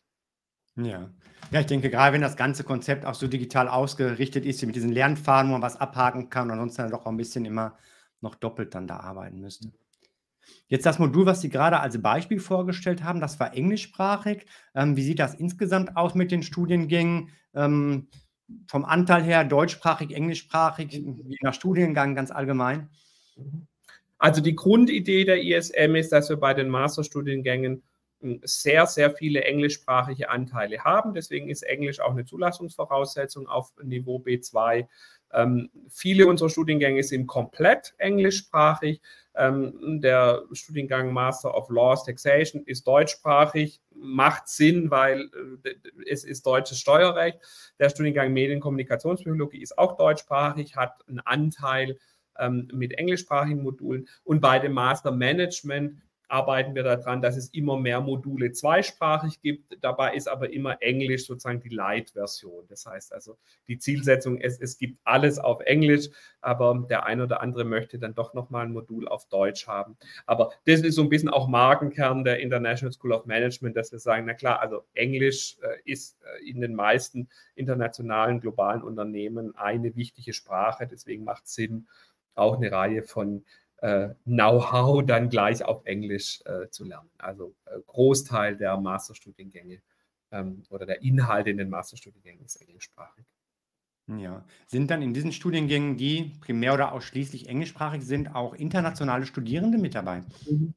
Ja. ja, ich denke, gerade wenn das ganze Konzept auch so digital ausgerichtet ist, mit diesen Lernpfaden, wo man was abhaken kann und ansonsten dann doch auch ein bisschen immer noch doppelt dann da arbeiten müsste. Jetzt das Modul, was Sie gerade als Beispiel vorgestellt haben, das war englischsprachig. Ähm, wie sieht das insgesamt aus mit den Studiengängen? Ähm, vom Anteil her deutschsprachig, englischsprachig, je nach Studiengang ganz allgemein? Mhm. Also die Grundidee der ISM ist, dass wir bei den Masterstudiengängen hm, sehr, sehr viele englischsprachige Anteile haben. Deswegen ist Englisch auch eine Zulassungsvoraussetzung auf Niveau B2. Ähm, viele unserer Studiengänge sind komplett englischsprachig. Ähm, der Studiengang Master of Laws Taxation ist deutschsprachig, macht Sinn, weil äh, es ist deutsches Steuerrecht. Der Studiengang Medienkommunikationspsychologie ist auch deutschsprachig, hat einen Anteil ähm, mit englischsprachigen Modulen. Und bei dem Master Management arbeiten wir daran, dass es immer mehr Module zweisprachig gibt. Dabei ist aber immer Englisch sozusagen die Light-Version. Das heißt also, die Zielsetzung ist, es gibt alles auf Englisch, aber der eine oder andere möchte dann doch nochmal ein Modul auf Deutsch haben. Aber das ist so ein bisschen auch Markenkern der International School of Management, dass wir sagen, na klar, also Englisch äh, ist äh, in den meisten internationalen, globalen Unternehmen eine wichtige Sprache. Deswegen macht es Sinn, auch eine Reihe von äh, Know-how dann gleich auf Englisch äh, zu lernen. Also äh, Großteil der Masterstudiengänge ähm, oder der Inhalte in den Masterstudiengängen ist englischsprachig. Ja. Sind dann in diesen Studiengängen, die primär oder ausschließlich englischsprachig sind, auch internationale Studierende mit dabei? Mhm.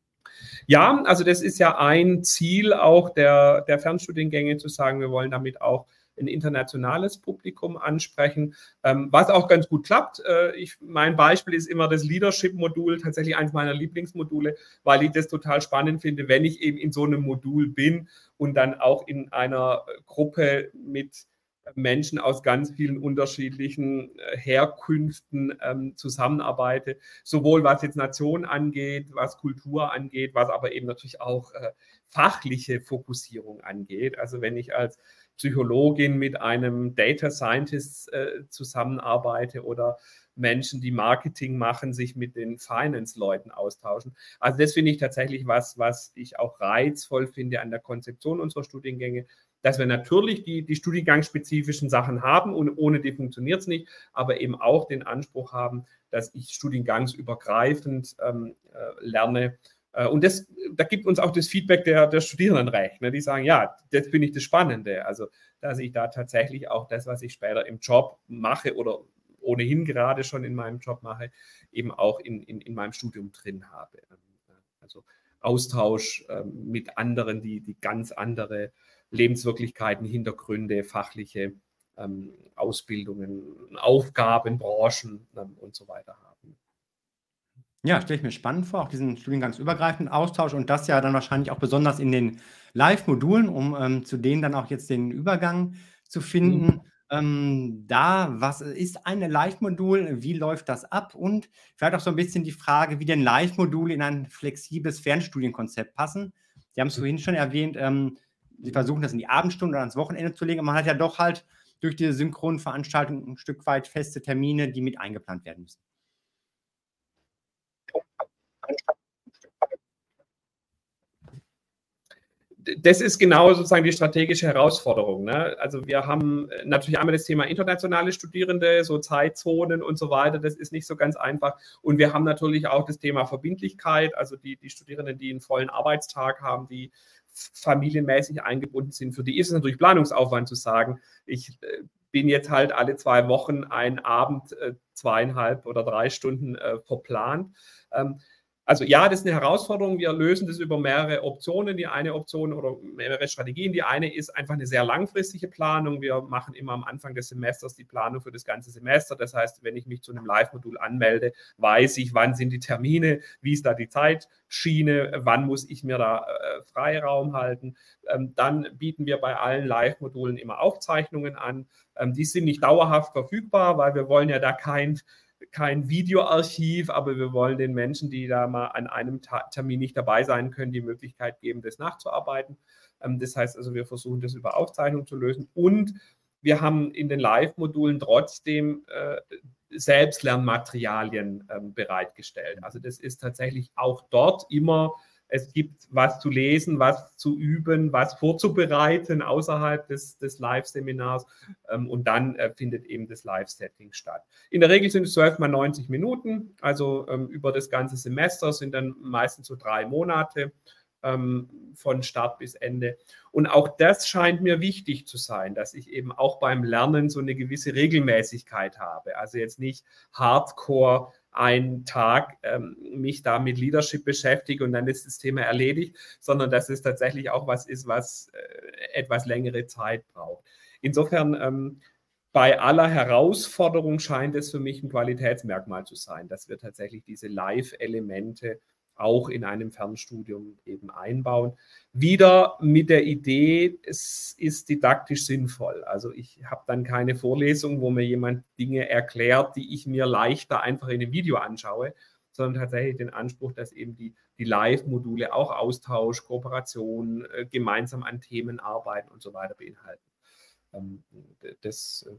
Ja, also das ist ja ein Ziel auch der, der Fernstudiengänge, zu sagen, wir wollen damit auch ein internationales Publikum ansprechen, ähm, was auch ganz gut klappt. Äh, ich, mein Beispiel ist immer das Leadership-Modul, tatsächlich eines meiner Lieblingsmodule, weil ich das total spannend finde, wenn ich eben in so einem Modul bin und dann auch in einer Gruppe mit Menschen aus ganz vielen unterschiedlichen äh, Herkünften ähm, zusammenarbeite, sowohl was jetzt Nation angeht, was Kultur angeht, was aber eben natürlich auch äh, fachliche Fokussierung angeht. Also wenn ich als Psychologin mit einem Data Scientist äh, zusammenarbeite oder Menschen, die Marketing machen, sich mit den Finance-Leuten austauschen. Also das finde ich tatsächlich was, was ich auch reizvoll finde an der Konzeption unserer Studiengänge, dass wir natürlich die, die studiengangsspezifischen Sachen haben und ohne die funktioniert es nicht, aber eben auch den Anspruch haben, dass ich studiengangsübergreifend ähm, äh, lerne. Äh, und das, da gibt uns auch das Feedback der, der Studierenden recht. Ne? Die sagen, ja, das finde ich das Spannende. Also, dass ich da tatsächlich auch das, was ich später im Job mache oder ohnehin gerade schon in meinem Job mache, eben auch in, in, in meinem Studium drin habe. Also Austausch äh, mit anderen, die, die ganz andere Lebenswirklichkeiten, Hintergründe, fachliche ähm, Ausbildungen, Aufgaben, Branchen ähm, und so weiter haben. Ja, stelle ich mir spannend vor, auch diesen studiengangsübergreifenden Austausch und das ja dann wahrscheinlich auch besonders in den Live-Modulen, um ähm, zu denen dann auch jetzt den Übergang zu finden. Mhm. Ähm, da, was ist ein Live-Modul? Wie läuft das ab? Und vielleicht auch so ein bisschen die Frage, wie denn Live-Module in ein flexibles Fernstudienkonzept passen. Sie haben es vorhin schon erwähnt, ähm, sie versuchen das in die Abendstunden oder ans Wochenende zu legen, aber man hat ja doch halt durch diese synchronen Veranstaltungen ein Stück weit feste Termine, die mit eingeplant werden müssen. Das ist genau sozusagen die strategische Herausforderung. Ne? Also wir haben natürlich einmal das Thema internationale Studierende, so Zeitzonen und so weiter. Das ist nicht so ganz einfach. Und wir haben natürlich auch das Thema Verbindlichkeit, also die, die Studierenden, die einen vollen Arbeitstag haben, die familienmäßig eingebunden sind. Für die ist es natürlich Planungsaufwand zu sagen, ich äh, bin jetzt halt alle zwei Wochen einen Abend äh, zweieinhalb oder drei Stunden äh, verplant. Ähm, also ja, das ist eine Herausforderung. Wir lösen das über mehrere Optionen. Die eine Option oder mehrere Strategien. Die eine ist einfach eine sehr langfristige Planung. Wir machen immer am Anfang des Semesters die Planung für das ganze Semester. Das heißt, wenn ich mich zu einem Live-Modul anmelde, weiß ich, wann sind die Termine, wie ist da die Zeitschiene, wann muss ich mir da äh, Freiraum halten. Ähm, dann bieten wir bei allen Live-Modulen immer Aufzeichnungen an. Ähm, die sind nicht dauerhaft verfügbar, weil wir wollen ja da kein kein Videoarchiv, aber wir wollen den Menschen, die da mal an einem Termin nicht dabei sein können, die Möglichkeit geben, das nachzuarbeiten. Ähm, das heißt also, wir versuchen das über Aufzeichnung zu lösen und wir haben in den Live-Modulen trotzdem äh, Selbstlernmaterialien ähm, bereitgestellt. Also das ist tatsächlich auch dort immer es gibt was zu lesen, was zu üben, was vorzubereiten außerhalb des, des Live-Seminars ähm, und dann äh, findet eben das Live-Setting statt. In der Regel sind es 12 mal 90 Minuten, also ähm, über das ganze Semester sind dann meistens so drei Monate ähm, von Start bis Ende. Und auch das scheint mir wichtig zu sein, dass ich eben auch beim Lernen so eine gewisse Regelmäßigkeit habe. Also jetzt nicht Hardcore einen Tag ähm, mich da mit Leadership beschäftige und dann ist das Thema erledigt, sondern dass es tatsächlich auch was ist, was äh, etwas längere Zeit braucht. Insofern ähm, bei aller Herausforderung scheint es für mich ein Qualitätsmerkmal zu sein, dass wir tatsächlich diese Live-Elemente auch in einem Fernstudium eben einbauen. Wieder mit der Idee, es ist didaktisch sinnvoll. Also ich habe dann keine Vorlesung, wo mir jemand Dinge erklärt, die ich mir leichter einfach in einem Video anschaue, sondern tatsächlich den Anspruch, dass eben die, die Live-Module auch Austausch, Kooperation, äh, gemeinsam an Themen arbeiten und so weiter beinhalten. Ähm, das äh,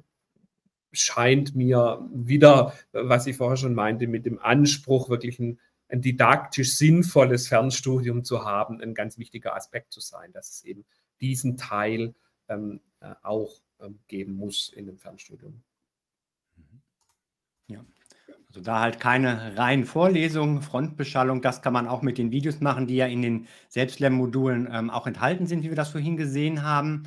scheint mir wieder, was ich vorher schon meinte, mit dem Anspruch, wirklich ein ein didaktisch sinnvolles Fernstudium zu haben, ein ganz wichtiger Aspekt zu sein, dass es eben diesen Teil ähm, äh, auch ähm, geben muss in dem Fernstudium. Ja. Also da halt keine reinen Vorlesungen, Frontbeschallung, das kann man auch mit den Videos machen, die ja in den Selbstlernmodulen ähm, auch enthalten sind, wie wir das vorhin gesehen haben.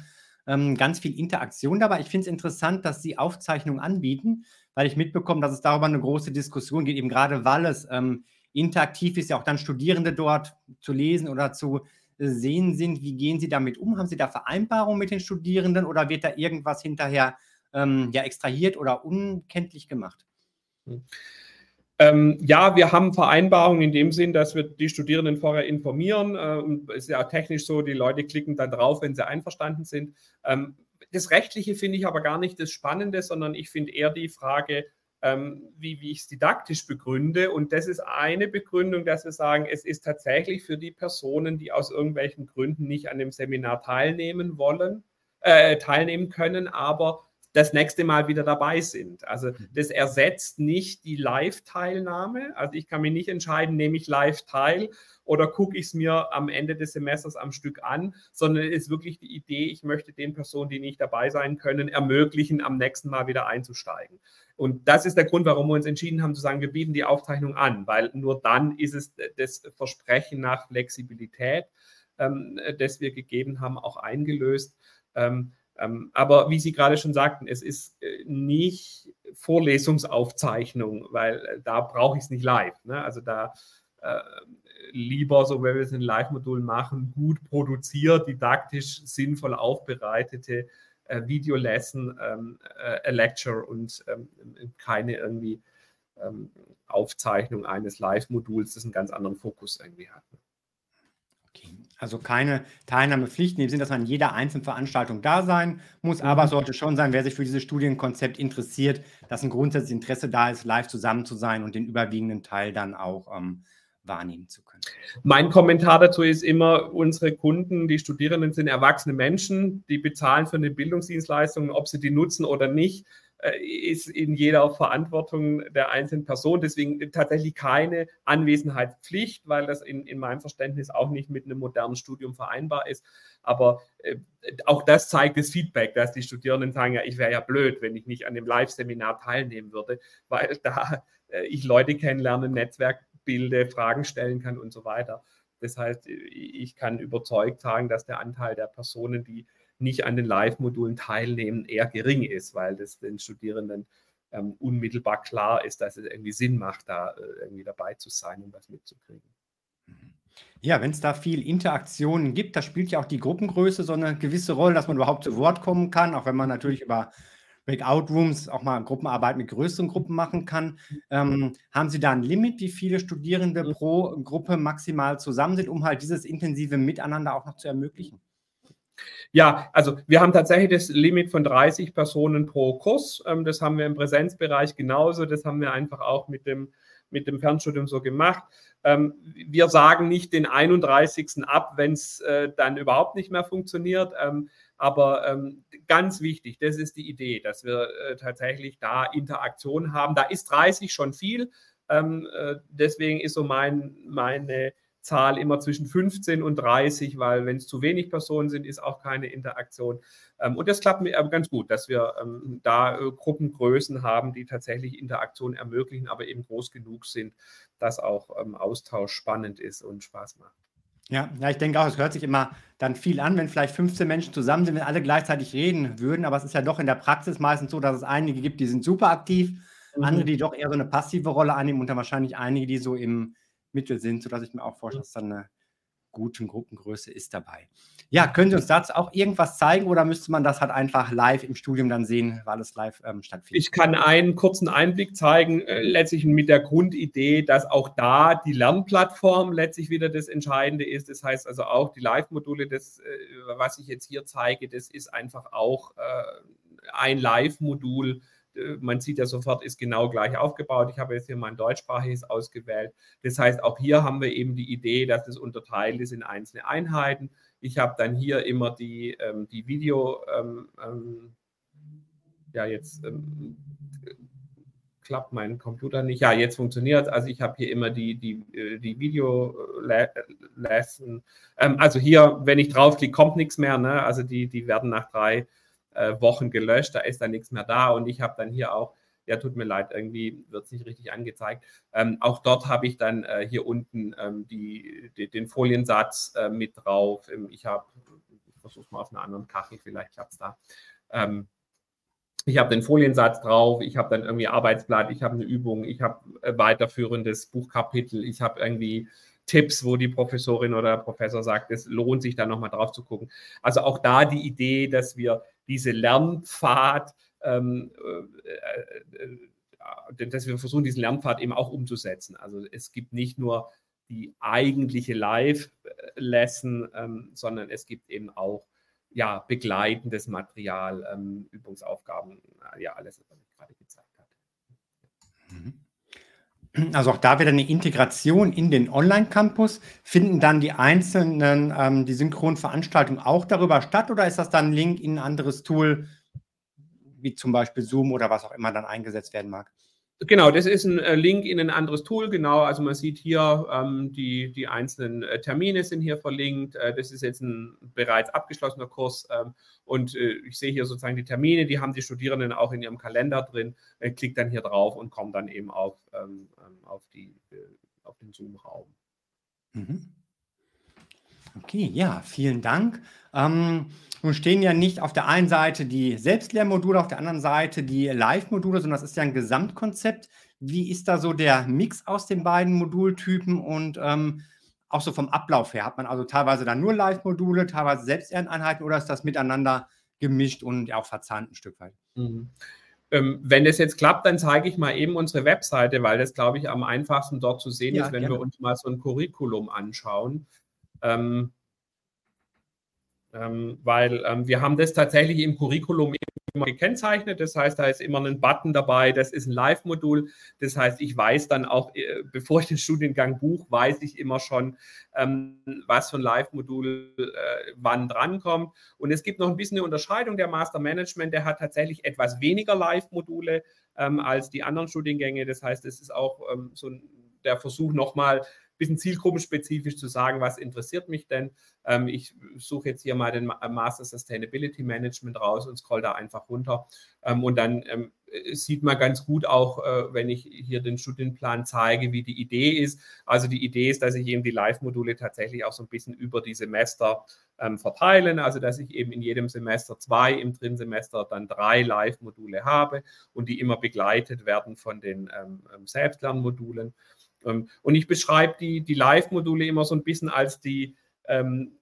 Ähm, ganz viel Interaktion dabei. Ich finde es interessant, dass Sie Aufzeichnungen anbieten, weil ich mitbekomme, dass es darüber eine große Diskussion geht, eben gerade weil es ähm, interaktiv ist, ja auch dann Studierende dort zu lesen oder zu äh, sehen sind. Wie gehen Sie damit um? Haben Sie da Vereinbarungen mit den Studierenden oder wird da irgendwas hinterher ähm, ja, extrahiert oder unkenntlich gemacht? Hm. Ähm, ja, wir haben Vereinbarungen in dem Sinn, dass wir die Studierenden vorher informieren. Ähm, es ist ja technisch so, die Leute klicken dann drauf, wenn sie einverstanden sind. Ähm, das Rechtliche finde ich aber gar nicht das Spannende, sondern ich finde eher die Frage, ähm, wie, wie ich es didaktisch begründe. Und das ist eine Begründung, dass wir sagen, es ist tatsächlich für die Personen, die aus irgendwelchen Gründen nicht an dem Seminar teilnehmen wollen, äh, teilnehmen können, aber das nächste Mal wieder dabei sind. Also mhm. das ersetzt nicht die Live-Teilnahme. Also ich kann mich nicht entscheiden, nehme ich live teil oder gucke ich es mir am Ende des Semesters am Stück an, sondern es ist wirklich die Idee, ich möchte den Personen, die nicht dabei sein können, ermöglichen, am nächsten Mal wieder einzusteigen. Und das ist der Grund, warum wir uns entschieden haben zu sagen, wir bieten die Aufzeichnung an, weil nur dann ist es das Versprechen nach Flexibilität, ähm, das wir gegeben haben, auch eingelöst. Ähm, ähm, aber wie Sie gerade schon sagten, es ist äh, nicht Vorlesungsaufzeichnung, weil äh, da brauche ich es nicht live. Ne? Also da äh, lieber, so wenn wir es in Live-Modulen machen, gut produziert, didaktisch sinnvoll aufbereitete äh, Videolesson, ähm, äh, a Lecture und ähm, keine irgendwie ähm, Aufzeichnung eines Live-Moduls, das einen ganz anderen Fokus irgendwie hat. Ne? Also keine Teilnahmepflicht in dem Sinn, dass man in jeder einzelnen Veranstaltung da sein muss, aber es mhm. sollte schon sein, wer sich für dieses Studienkonzept interessiert, dass ein grundsätzliches Interesse da ist, live zusammen zu sein und den überwiegenden Teil dann auch ähm, wahrnehmen zu können. Mein Kommentar dazu ist immer, unsere Kunden, die Studierenden sind erwachsene Menschen, die bezahlen für eine Bildungsdienstleistung, ob sie die nutzen oder nicht. Äh, ist in jeder Verantwortung der einzelnen Person. Deswegen tatsächlich keine Anwesenheitspflicht, weil das in, in meinem Verständnis auch nicht mit einem modernen Studium vereinbar ist. Aber äh, auch das zeigt das Feedback, dass die Studierenden sagen, ja, ich wäre ja blöd, wenn ich nicht an dem Live-Seminar teilnehmen würde, weil da äh, ich Leute kennenlernen, Netzwerk bilde, Fragen stellen kann und so weiter. Das heißt, ich kann überzeugt sagen, dass der Anteil der Personen, die nicht an den Live-Modulen teilnehmen, eher gering ist, weil das den Studierenden ähm, unmittelbar klar ist, dass es irgendwie Sinn macht, da äh, irgendwie dabei zu sein und was mitzukriegen. Mhm. Ja, wenn es da viel Interaktion gibt, da spielt ja auch die Gruppengröße so eine gewisse Rolle, dass man überhaupt zu Wort kommen kann, auch wenn man natürlich über Breakout-Rooms auch mal Gruppenarbeit mit größeren Gruppen machen kann. Ähm, haben Sie da ein Limit, wie viele Studierende pro Gruppe maximal zusammen sind, um halt dieses intensive Miteinander auch noch zu ermöglichen? Ja, also wir haben tatsächlich das Limit von 30 Personen pro Kurs. Ähm, das haben wir im Präsenzbereich genauso. Das haben wir einfach auch mit dem, mit dem Fernstudium so gemacht. Ähm, wir sagen nicht den 31. ab, wenn es äh, dann überhaupt nicht mehr funktioniert. Ähm, aber ganz wichtig, das ist die Idee, dass wir äh, tatsächlich da Interaktion haben. Da ist 30 schon viel. Äh, deswegen ist so mein, meine Zahl immer zwischen 15 und 30, weil wenn es zu wenig Personen sind, ist auch keine Interaktion. Ähm, und das klappt mir aber ganz gut, dass wir ähm, da äh, Gruppengrößen haben, die tatsächlich Interaktion ermöglichen, aber eben groß genug sind, dass auch ähm, Austausch spannend ist und Spaß macht. Ja, ja, ich denke auch, es hört sich immer dann viel an, wenn vielleicht 15 Menschen zusammen sind, wenn alle gleichzeitig reden würden. Aber es ist ja doch in der Praxis meistens so, dass es einige gibt, die sind super aktiv, mhm. andere, die doch eher so eine passive Rolle annehmen und dann wahrscheinlich einige, die so im Mittel sind, sodass ich mir auch vorstelle, dass dann eine gute Gruppengröße ist dabei. Ja, können Sie uns dazu auch irgendwas zeigen oder müsste man das halt einfach live im Studium dann sehen, weil es live ähm, stattfindet? Ich kann einen kurzen Einblick zeigen, äh, letztlich mit der Grundidee, dass auch da die Lernplattform letztlich wieder das Entscheidende ist. Das heißt also auch die Live-Module, das, äh, was ich jetzt hier zeige, das ist einfach auch äh, ein Live-Modul, man sieht ja sofort, ist genau gleich aufgebaut. Ich habe jetzt hier mein deutschsprachiges ausgewählt. Das heißt, auch hier haben wir eben die Idee, dass es unterteilt ist in einzelne Einheiten. Ich habe dann hier immer die, ähm, die Video, ähm, ähm, ja, jetzt ähm, klappt mein Computer nicht. Ja, jetzt funktioniert es. Also ich habe hier immer die, die, äh, die Video-Lesson. Ähm, also hier, wenn ich draufklicke, kommt nichts mehr. Ne? Also die, die werden nach drei äh, Wochen gelöscht, da ist dann nichts mehr da und ich habe dann hier auch ja, tut mir leid, irgendwie wird es nicht richtig angezeigt. Ähm, auch dort habe ich dann äh, hier unten ähm, die, die, den Foliensatz äh, mit drauf. Ähm, ich habe, ich versuche mal auf einer anderen Kachel, vielleicht klappt es da. Ähm, ich habe den Foliensatz drauf, ich habe dann irgendwie Arbeitsblatt, ich habe eine Übung, ich habe äh, weiterführendes Buchkapitel, ich habe irgendwie Tipps, wo die Professorin oder der Professor sagt, es lohnt sich da nochmal drauf zu gucken. Also auch da die Idee, dass wir diese Lernpfad, ähm, äh, äh, dass wir versuchen, diesen Lernpfad eben auch umzusetzen. Also es gibt nicht nur die eigentliche Live-Lesson, ähm, sondern es gibt eben auch ja, begleitendes Material, ähm, Übungsaufgaben, ja, alles, was ich gerade gezeigt habe. Also auch da wieder eine Integration in den Online-Campus. Finden dann die einzelnen, ähm, die synchronen Veranstaltungen auch darüber statt oder ist das dann ein Link in ein anderes Tool, wie zum Beispiel Zoom oder was auch immer dann eingesetzt werden mag? Genau, das ist ein äh, Link in ein anderes Tool. Genau, also man sieht hier, ähm, die, die einzelnen äh, Termine sind hier verlinkt. Äh, das ist jetzt ein bereits abgeschlossener Kurs. Ähm, und äh, ich sehe hier sozusagen die Termine, die haben die Studierenden auch in ihrem Kalender drin. Äh, klickt dann hier drauf und kommt dann eben auf, ähm, ähm auf, die, äh, auf den Zoom-Raum. Mhm. Okay, ja, vielen Dank. Ähm, nun stehen ja nicht auf der einen Seite die Selbstlehrmodule, auf der anderen Seite die Live-Module, sondern das ist ja ein Gesamtkonzept. Wie ist da so der Mix aus den beiden Modultypen und ähm, auch so vom Ablauf her? Hat man also teilweise dann nur Live-Module, teilweise Selbstlerneinheiten oder ist das miteinander gemischt und auch verzahnt ein Stück weit? Mhm. Ähm, wenn das jetzt klappt, dann zeige ich mal eben unsere Webseite, weil das, glaube ich, am einfachsten dort zu sehen ja, ist, wenn gerne. wir uns mal so ein Curriculum anschauen. Ähm, ähm, weil ähm, wir haben das tatsächlich im Curriculum immer gekennzeichnet. Das heißt, da ist immer ein Button dabei, das ist ein Live-Modul. Das heißt, ich weiß dann auch, äh, bevor ich den Studiengang buche, weiß ich immer schon, ähm, was für ein Live-Modul äh, wann drankommt. Und es gibt noch ein bisschen eine Unterscheidung. Der Master Management, der hat tatsächlich etwas weniger Live-Module ähm, als die anderen Studiengänge. Das heißt, es ist auch ähm, so der Versuch, nochmal bisschen zielgruppenspezifisch zu sagen, was interessiert mich denn. Ähm, ich suche jetzt hier mal den Master Sustainability Management raus und scroll da einfach runter. Ähm, und dann ähm, sieht man ganz gut auch, äh, wenn ich hier den Studienplan zeige, wie die Idee ist. Also die Idee ist, dass ich eben die Live-Module tatsächlich auch so ein bisschen über die Semester ähm, verteilen. Also dass ich eben in jedem Semester zwei, im dritten Semester dann drei Live-Module habe und die immer begleitet werden von den ähm, ähm Selbstlernmodulen. Ähm, und ich beschreibe die, die Live-Module immer so ein bisschen als die ähm,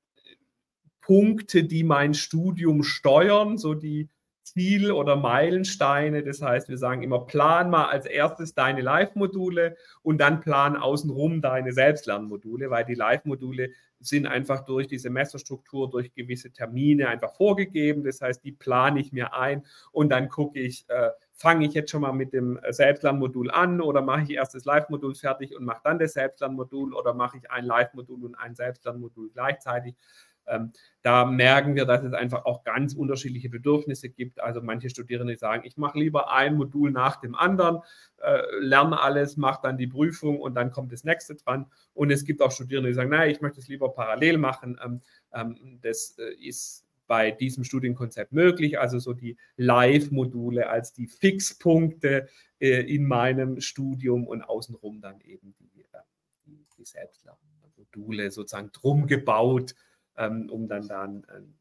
Punkte, die mein Studium steuern, so die Ziel- oder Meilensteine. Das heißt, wir sagen immer, plan mal als erstes deine Live-Module und dann plan außenrum deine Selbstlernmodule, weil die Live-Module sind einfach durch die Semesterstruktur, durch gewisse Termine einfach vorgegeben. Das heißt, die plane ich mir ein und dann gucke ich, äh, fange ich jetzt schon mal mit dem Selbstlernmodul an oder mache ich erst das Live-Modul fertig und mache dann das Selbstlernmodul oder mache ich ein Live-Modul und ein Selbstlernmodul gleichzeitig. Ähm, da merken wir, dass es einfach auch ganz unterschiedliche Bedürfnisse gibt. Also manche Studierende sagen, ich mache lieber ein Modul nach dem anderen, äh, lerne alles, mache dann die Prüfung und dann kommt das nächste dran. Und es gibt auch Studierende, die sagen, nein, ich möchte es lieber parallel machen. Ähm, ähm, das äh, ist bei diesem Studienkonzept möglich, also so die Live-Module als die Fixpunkte äh, in meinem Studium und außenrum dann eben die, äh, die, Selbstlernmodule sozusagen drum gebaut, ähm, um dann da einen, einen,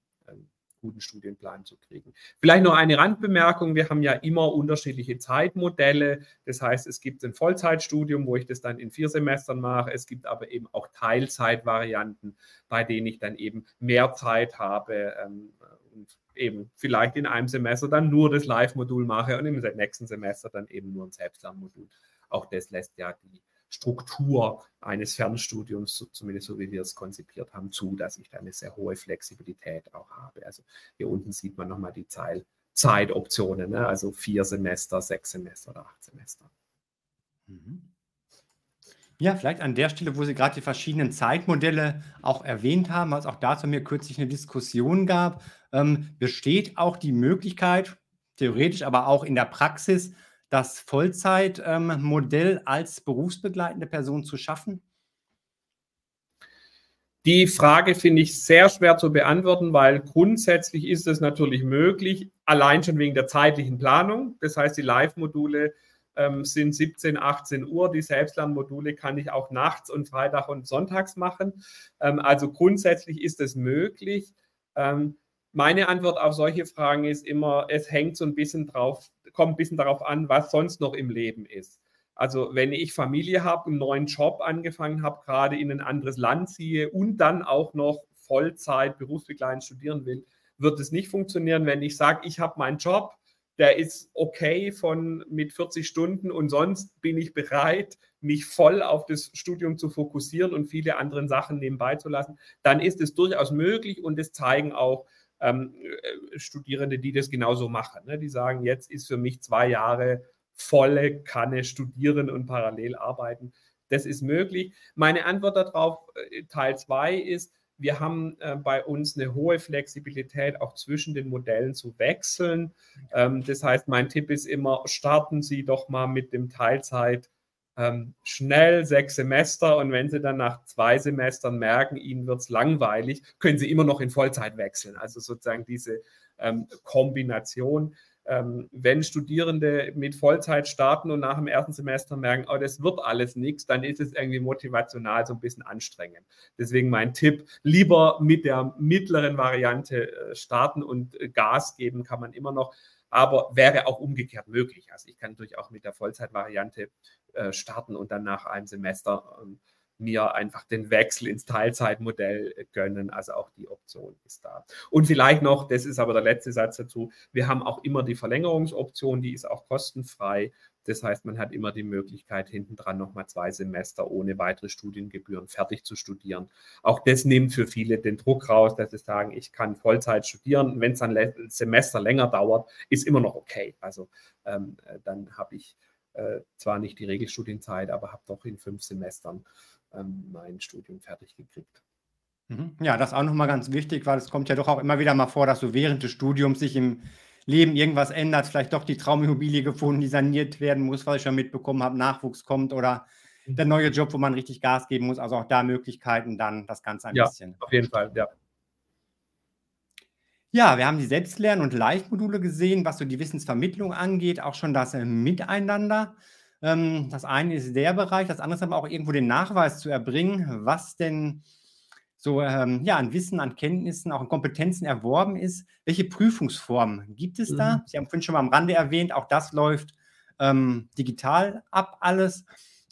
guten Studienplan zu kriegen. Vielleicht noch eine Randbemerkung. Wir haben ja immer unterschiedliche Zeitmodelle. Das heißt, es gibt ein Vollzeitstudium, wo ich das dann in vier Semestern mache. Es gibt aber eben auch Teilzeitvarianten, bei denen ich dann eben mehr Zeit habe ähm, und eben vielleicht in einem Semester dann nur das Live-Modul mache und im nächsten Semester dann eben nur ein Selbstlernmodul. Auch das lässt ja die Struktur eines Fernstudiums, zumindest so wie wir es konzipiert haben, zu, dass ich da eine sehr hohe Flexibilität auch habe. Also hier unten sieht man nochmal die Zeit, Zeitoptionen, ne? also vier Semester, sechs Semester oder acht Semester. Mhm. Ja, vielleicht an der Stelle, wo Sie gerade die verschiedenen Zeitmodelle auch erwähnt haben, es auch dazu mir kürzlich eine Diskussion gab, ähm, besteht auch die Möglichkeit, theoretisch, aber auch in der Praxis, das Vollzeitmodell ähm, als berufsbegleitende Person zu schaffen? Die Frage finde ich sehr schwer zu beantworten, weil grundsätzlich ist es natürlich möglich, allein schon wegen der zeitlichen Planung. Das heißt, die Live-Module ähm, sind 17, 18 Uhr. Die Selbstlernmodule kann ich auch nachts und Freitag und Sonntags machen. Ähm, also grundsätzlich ist es möglich. Ähm, meine Antwort auf solche Fragen ist immer, es hängt so ein bisschen drauf, kommt ein bisschen darauf an, was sonst noch im Leben ist. Also wenn ich Familie habe, einen neuen Job angefangen habe, gerade in ein anderes Land ziehe und dann auch noch Vollzeit berufsbegleitend studieren will, wird es nicht funktionieren, wenn ich sage, ich habe meinen Job, der ist okay von mit 40 Stunden und sonst bin ich bereit, mich voll auf das Studium zu fokussieren und viele andere Sachen nebenbei zu lassen, dann ist es durchaus möglich und es zeigen auch ähm, äh, Studierende, die das genauso machen. Ne? Die sagen, jetzt ist für mich zwei Jahre volle Kanne studieren und parallel arbeiten. Das ist möglich. Meine Antwort darauf, äh, Teil 2, ist, wir haben äh, bei uns eine hohe Flexibilität, auch zwischen den Modellen zu wechseln. Ähm, das heißt, mein Tipp ist immer, starten Sie doch mal mit dem Teilzeit ähm, schnell sechs Semester und wenn Sie dann nach zwei Semestern merken, Ihnen wird es langweilig, können Sie immer noch in Vollzeit wechseln. Also sozusagen diese ähm, Kombination ähm, wenn Studierende mit Vollzeit starten und nach dem ersten Semester merken, oh, das wird alles nichts, dann ist es irgendwie motivational so ein bisschen anstrengend. Deswegen mein Tipp, lieber mit der mittleren Variante äh, starten und äh, Gas geben kann man immer noch, aber wäre auch umgekehrt möglich. Also ich kann natürlich auch mit der Vollzeitvariante äh, starten und dann nach einem Semester ähm, mir einfach den Wechsel ins Teilzeitmodell gönnen. Also auch die Option ist da. Und vielleicht noch, das ist aber der letzte Satz dazu, wir haben auch immer die Verlängerungsoption, die ist auch kostenfrei. Das heißt, man hat immer die Möglichkeit, hinten dran nochmal zwei Semester ohne weitere Studiengebühren fertig zu studieren. Auch das nimmt für viele den Druck raus, dass sie sagen, ich kann Vollzeit studieren. Wenn es ein Semester länger dauert, ist immer noch okay. Also ähm, äh, dann habe ich äh, zwar nicht die Regelstudienzeit, aber habe doch in fünf Semestern ähm, mein Studium fertig gekriegt. Mhm. Ja, das ist auch nochmal ganz wichtig, weil es kommt ja doch auch immer wieder mal vor, dass so während des Studiums sich im Leben irgendwas ändert, vielleicht doch die Traumimmobilie gefunden, die saniert werden muss, was ich schon mitbekommen habe, Nachwuchs kommt oder mhm. der neue Job, wo man richtig Gas geben muss. Also auch da Möglichkeiten, dann das Ganze ein ja, bisschen. Auf jeden Fall, ja. Ja, wir haben die Selbstlern- und Live-Module gesehen, was so die Wissensvermittlung angeht, auch schon das äh, Miteinander. Ähm, das eine ist der Bereich, das andere ist aber auch irgendwo den Nachweis zu erbringen, was denn so ähm, ja, an Wissen, an Kenntnissen, auch an Kompetenzen erworben ist. Welche Prüfungsformen gibt es da? Mhm. Sie haben vorhin schon mal am Rande erwähnt, auch das läuft ähm, digital ab alles.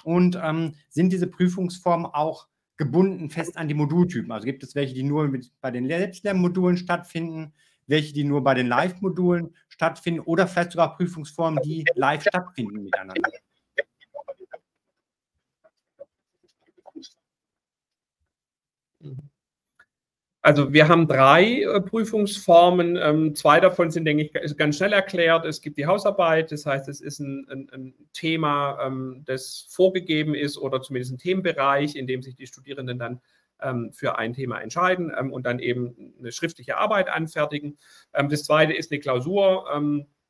Und ähm, sind diese Prüfungsformen auch gebunden fest an die Modultypen? Also gibt es welche, die nur mit, bei den Selbstlernmodulen stattfinden, welche, die nur bei den Live-Modulen stattfinden oder vielleicht sogar Prüfungsformen, die live stattfinden miteinander? Also wir haben drei äh, Prüfungsformen. Ähm, zwei davon sind, denke ich, ganz schnell erklärt. Es gibt die Hausarbeit, das heißt, es ist ein, ein, ein Thema, ähm, das vorgegeben ist oder zumindest ein Themenbereich, in dem sich die Studierenden dann ähm, für ein Thema entscheiden und dann eben eine schriftliche Arbeit anfertigen. Das zweite ist eine Klausur,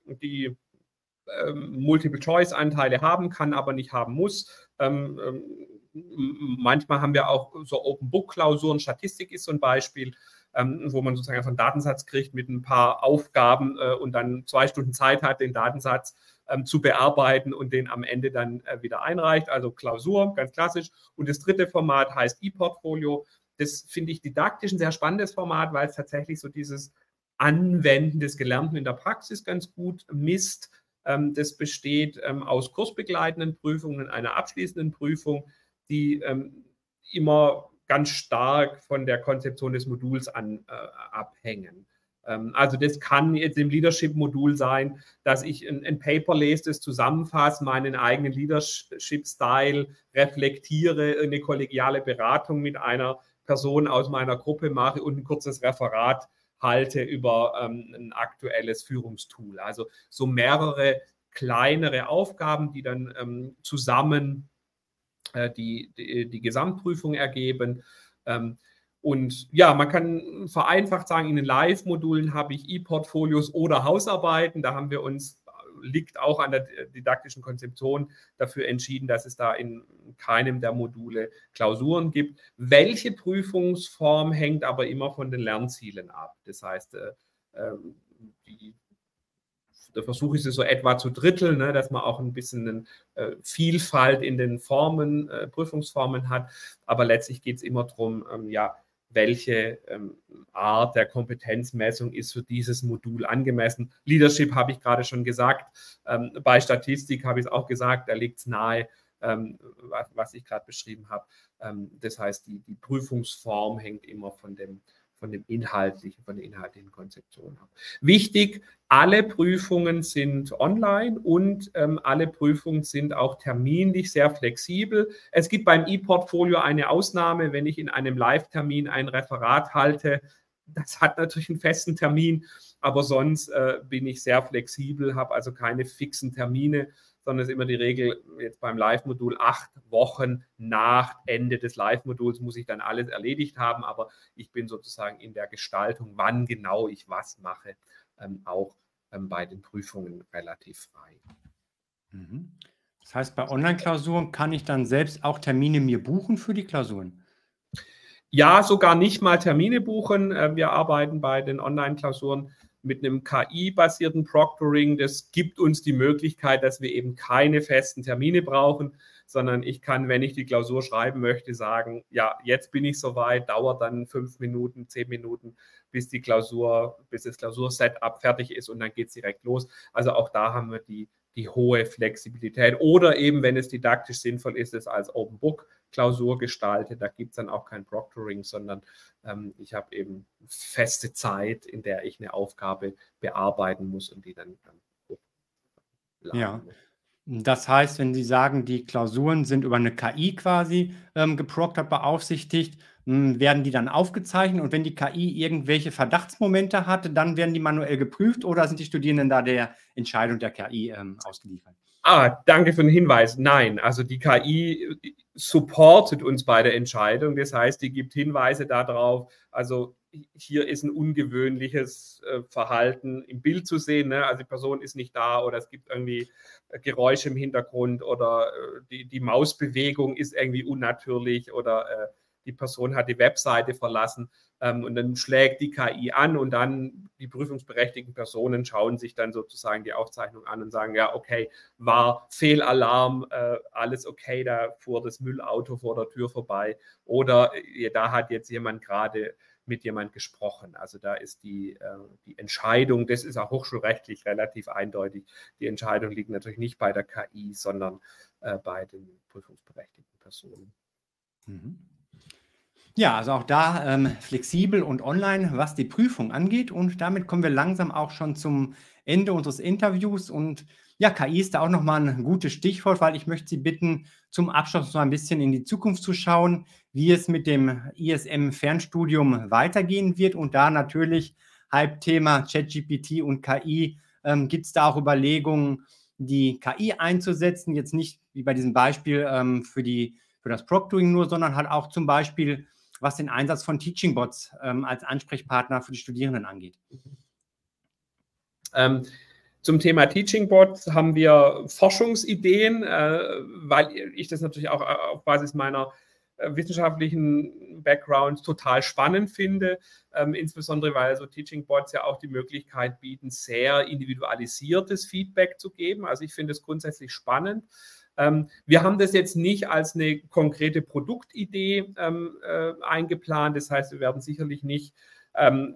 die Multiple-Choice-Anteile haben kann, aber nicht haben muss manchmal haben wir auch so Open-Book-Klausuren. Statistik ist so ein Beispiel, ähm, wo man sozusagen einfach einen Datensatz kriegt mit ein paar Aufgaben äh, und dann zwei Stunden Zeit hat, den Datensatz ähm, zu bearbeiten und den am Ende dann äh, wieder einreicht. Also Klausur, ganz klassisch. Und das dritte Format heißt E-Portfolio. Das finde ich didaktisch ein sehr spannendes Format, weil es tatsächlich so dieses Anwenden des Gelernten in der Praxis ganz gut misst. Ähm, das besteht ähm, aus kursbegleitenden Prüfungen, einer abschließenden Prüfung, die ähm, immer ganz stark von der Konzeption des Moduls an, äh, abhängen. Ähm, also das kann jetzt im Leadership-Modul sein, dass ich ein, ein, Paper lese, das zusammenfasse, meinen eigenen Leadership-Style reflektiere, eine kollegiale Beratung mit einer Person aus meiner Gruppe mache und ein kurzes Referat halte über ähm, ein aktuelles Führungstool. Also so mehrere kleinere Aufgaben, die dann ähm, zusammen die, die, die, Gesamtprüfung ergeben. Ähm, und ja, man kann vereinfacht sagen, in den Live-Modulen habe ich E-Portfolios oder Hausarbeiten. Da haben wir uns liegt auch an der didaktischen Konzeption dafür entschieden, dass es da in keinem der Module Klausuren gibt. Welche Prüfungsform hängt aber immer von den Lernzielen ab. Das heißt, äh, ähm, die versuche ich es so etwa zu dritteln, ne, dass man auch ein bisschen eine, äh, Vielfalt in den Formen, äh, Prüfungsformen hat. Aber letztlich geht es immer darum, ähm, ja, welche ähm, Art der Kompetenzmessung ist für dieses Modul angemessen. Leadership habe ich gerade schon gesagt. Ähm, bei Statistik habe ich es auch gesagt, da liegt es nahe, ähm, was, was, ich gerade beschrieben habe. Ähm, das heißt, die, die Prüfungsform hängt immer von dem von dem inhaltlichen, von der inhaltlichen Konzeption ab. Wichtig, alle Prüfungen sind online und ähm, alle Prüfungen sind auch terminlich sehr flexibel. Es gibt beim E-Portfolio eine Ausnahme, wenn ich in einem Live-Termin ein Referat halte. Das hat natürlich einen festen Termin, aber sonst äh, bin ich sehr flexibel, habe also keine fixen Termine sondern es ist immer die Regel, jetzt beim Live-Modul acht Wochen nach Ende des Live-Moduls muss ich dann alles erledigt haben, aber ich bin sozusagen in der Gestaltung, wann genau ich was mache, ähm, auch ähm, bei den Prüfungen relativ frei. Mhm. Das heißt, bei Online-Klausuren kann ich dann selbst auch Termine mir buchen für die Klausuren? Ja, sogar nicht mal Termine buchen. Äh, wir arbeiten bei den Online-Klausuren mit einem KI-basierten Proctoring, das gibt uns die Möglichkeit, dass wir eben keine festen Termine brauchen, sondern ich kann, wenn ich die Klausur schreiben möchte, sagen, ja, jetzt bin ich soweit, dauert dann fünf Minuten, zehn Minuten, bis die Klausur, bis das Klausursetup fertig ist und dann geht es direkt los. Also auch da haben wir die, die hohe Flexibilität. Oder eben, wenn es didaktisch sinnvoll ist, es als Open Book Klausur gestalte. Da gibt es dann auch kein Proctoring, sondern ähm, ich habe eben feste Zeit, in der ich eine Aufgabe bearbeiten muss und die dann, dann ja. Das heißt, wenn Sie sagen, die Klausuren sind über eine KI quasi ähm, geproctert, beaufsichtigt, mh, hm, werden die dann aufgezeichnet und wenn die KI irgendwelche Verdachtsmomente hatte, dann werden die manuell geprüft oder sind die Studierenden da der Entscheidung der KI ähm, ausgeliefert? Ah, danke für den Hinweis. Nein, also die KI supportet uns bei der Entscheidung. Das heißt, die gibt Hinweise darauf. Also hier ist ein ungewöhnliches äh, Verhalten im Bild zu sehen. Ne? Also die Person ist nicht da oder es gibt irgendwie Geräusche im Hintergrund oder äh, die, die Mausbewegung ist irgendwie unnatürlich oder äh, die Person hat die Webseite verlassen ähm, und dann schlägt die KI an und dann die prüfungsberechtigten Personen schauen sich dann sozusagen die Aufzeichnung an und sagen, ja, okay, war Fehlalarm, äh, alles okay, da fuhr das Müllauto vor der Tür vorbei oder äh, da hat jetzt jemand gerade mit jemand gesprochen. Also da ist die, äh, die Entscheidung, das ist auch hochschulrechtlich relativ eindeutig, die Entscheidung liegt natürlich nicht bei der KI, sondern äh, bei den prüfungsberechtigten Personen. Mhm. Ja, also auch da ähm, flexibel und online, was die Prüfung angeht. Und damit kommen wir langsam auch schon zum Ende unseres Interviews. Und ja, KI ist da auch nochmal ein gutes Stichwort, weil ich möchte Sie bitten, zum Abschluss noch ein bisschen in die Zukunft zu schauen, wie es mit dem ISM-Fernstudium weitergehen wird. Und da natürlich Halbthema ChatGPT und KI. Ähm, Gibt es da auch Überlegungen, die KI einzusetzen? Jetzt nicht wie bei diesem Beispiel ähm, für, die, für das Proctoring nur, sondern halt auch zum Beispiel was den Einsatz von Teaching Bots ähm, als Ansprechpartner für die Studierenden angeht. Ähm, zum Thema Teaching Bots haben wir Forschungsideen, äh, weil ich das natürlich auch äh, auf Basis meiner äh, wissenschaftlichen Background total spannend finde, ähm, insbesondere weil so Teaching Bots ja auch die Möglichkeit bieten, sehr individualisiertes Feedback zu geben. Also ich finde es grundsätzlich spannend. Ähm, wir haben das jetzt nicht als eine konkrete Produktidee ähm, äh, eingeplant. Das heißt, wir werden sicherlich nicht ähm,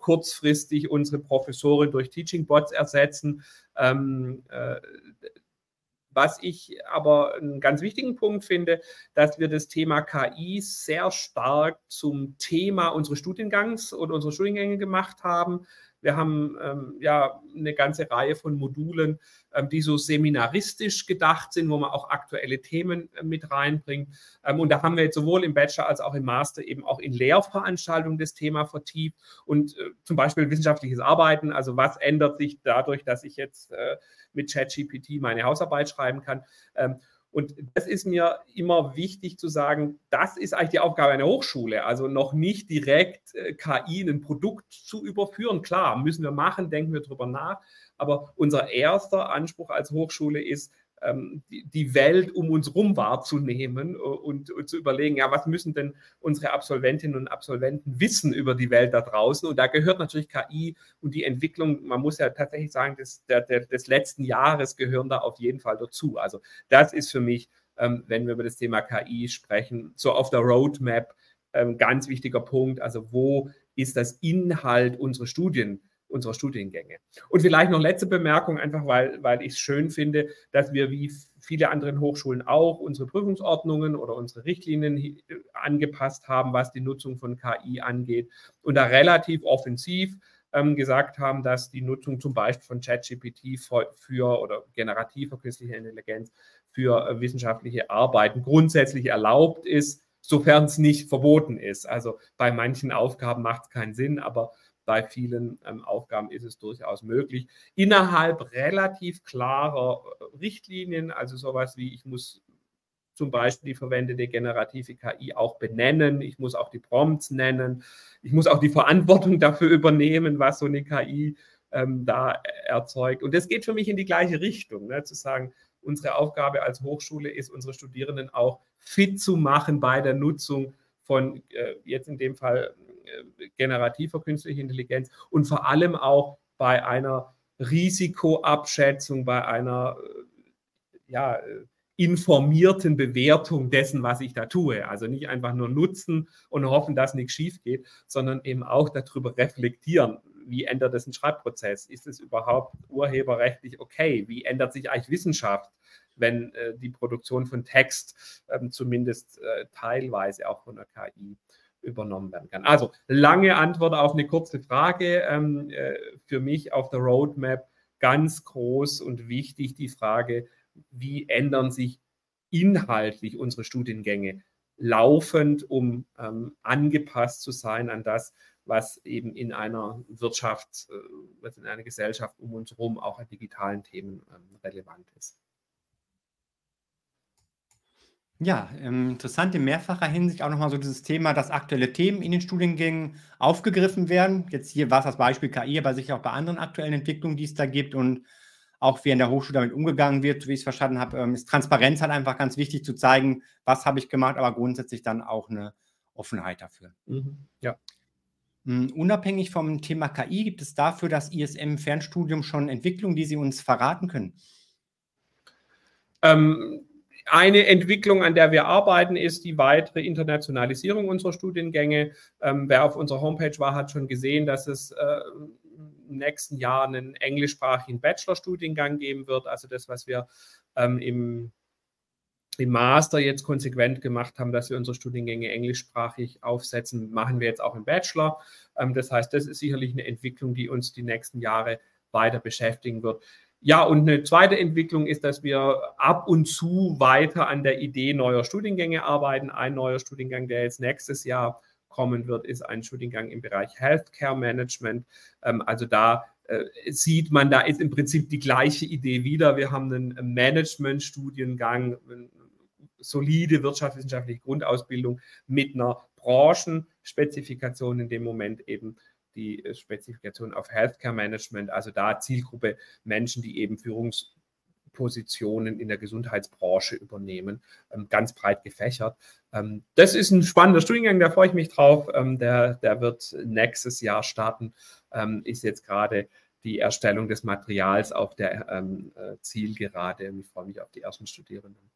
kurzfristig unsere Professoren durch Teaching Bots ersetzen. Ähm, äh, was ich aber einen ganz wichtigen Punkt finde, dass wir das Thema KI sehr stark zum Thema unseres Studiengangs und unserer Studiengänge gemacht haben. Wir haben ähm, ja eine ganze Reihe von Modulen, ähm, die so seminaristisch gedacht sind, wo man auch aktuelle Themen äh, mit reinbringt. Ähm, und da haben wir jetzt sowohl im Bachelor als auch im Master eben auch in Lehrveranstaltungen das Thema vertieft und äh, zum Beispiel wissenschaftliches Arbeiten. Also was ändert sich dadurch, dass ich jetzt äh, mit ChatGPT meine Hausarbeit schreiben kann? Und das ist mir immer wichtig zu sagen, das ist eigentlich die Aufgabe einer Hochschule. Also noch nicht direkt äh, KI in ein Produkt zu überführen. Klar, müssen wir machen, denken wir darüber nach. Aber unser erster Anspruch als Hochschule ist, die Welt um uns herum wahrzunehmen äh, und, und, zu überlegen, ja, was müssen denn unsere Absolventinnen und Absolventen wissen über die Welt da draußen? Und da gehört natürlich KI und die Entwicklung, man muss ja tatsächlich sagen, des, der, des letzten Jahres gehören da auf jeden Fall dazu. Also das ist für mich, ähm, wenn wir über das Thema KI sprechen, so auf der Roadmap ein ähm, ganz wichtiger Punkt. Also wo ist das Inhalt unserer Studien? Unserer Studiengänge. Und vielleicht noch letzte Bemerkung, einfach weil, weil ich es schön finde, dass wir wie viele andere Hochschulen auch unsere Prüfungsordnungen oder unsere Richtlinien angepasst haben, was die Nutzung von KI angeht und da relativ offensiv ähm, gesagt haben, dass die Nutzung zum Beispiel von ChatGPT für, für oder generativer künstlicher Intelligenz für äh, wissenschaftliche Arbeiten grundsätzlich erlaubt ist, sofern es nicht verboten ist. Also bei manchen Aufgaben macht es keinen Sinn, aber bei vielen ähm, Aufgaben ist es durchaus möglich. Innerhalb relativ klarer äh, Richtlinien, also sowas wie ich muss zum Beispiel die verwendete generative KI auch benennen. Ich muss auch die Prompts nennen. Ich muss auch die Verantwortung dafür übernehmen, was so eine KI ähm, da erzeugt. Und das geht für mich in die gleiche Richtung, ne, zu sagen, unsere Aufgabe als Hochschule ist, unsere Studierenden auch fit zu machen bei der Nutzung von äh, jetzt in dem Fall generativer künstlicher Intelligenz und vor allem auch bei einer Risikoabschätzung, bei einer äh, ja, äh, informierten Bewertung dessen, was ich da tue. Also nicht einfach nur nutzen und hoffen, dass nichts schief geht, sondern eben auch darüber reflektieren. Wie ändert es den Schreibprozess? Ist es überhaupt urheberrechtlich okay? Wie ändert sich eigentlich Wissenschaft, wenn äh, die Produktion von Text ähm, zumindest äh, teilweise auch von der KI übernommen werden kann. Also lange Antwort auf eine kurze Frage. Ähm, äh, für mich auf der Roadmap ganz groß und wichtig die Frage, wie ändern sich inhaltlich unsere Studiengänge laufend, um ähm, angepasst zu sein an das, was eben in einer Wirtschaft, äh, was in einer Gesellschaft um uns herum auch an digitalen Themen ähm, relevant ist. Ja, ähm, interessant in mehrfacher Hinsicht auch nochmal so dieses Thema, dass aktuelle Themen in den Studiengängen aufgegriffen werden. Jetzt hier war es das Beispiel KI, aber sicher auch bei anderen aktuellen Entwicklungen, die es da gibt und auch wie in der Hochschule damit umgegangen wird, wie ich es verstanden habe, ähm, ist Transparenz halt einfach ganz wichtig zu zeigen, was habe ich gemacht, aber grundsätzlich dann auch eine Offenheit dafür. Mhm, ja. Hm, unabhängig vom Thema KI, gibt es dafür das ISM-Fernstudium schon Entwicklungen, die Sie uns verraten können? Ähm, eine Entwicklung, an der wir arbeiten, ist die weitere Internationalisierung unserer Studiengänge. Ähm, wer auf unserer Homepage war, hat schon gesehen, dass es äh, im nächsten Jahr einen englischsprachigen Bachelorstudiengang geben wird. Also das, was wir ähm, im, im Master jetzt konsequent gemacht haben, dass wir unsere Studiengänge englischsprachig aufsetzen, machen wir jetzt auch im Bachelor. Ähm, das heißt, das ist sicherlich eine Entwicklung, die uns die nächsten Jahre weiter beschäftigen wird. Ja, und eine zweite Entwicklung ist, dass wir ab und zu weiter an der Idee neuer Studiengänge arbeiten. Ein neuer Studiengang, der jetzt nächstes Jahr kommen wird, ist ein Studiengang im Bereich Healthcare Management. Ähm, also da äh, sieht man, da ist im Prinzip die gleiche Idee wieder. Wir haben einen Management-Studiengang, solide wirtschaftswissenschaftliche Grundausbildung mit einer Branchenspezifikation in dem Moment eben die Spezifikation auf Healthcare Management, also da Zielgruppe Menschen, die eben Führungspositionen in der Gesundheitsbranche übernehmen, ähm, ganz breit gefächert. Ähm, das ist ein spannender Studiengang, da freue ich mich drauf. Ähm, der, der wird nächstes Jahr starten, ist jetzt gerade die Erstellung des Materials auf der äh, Zielgerade. Ich freue mich auf die ersten Studierenden.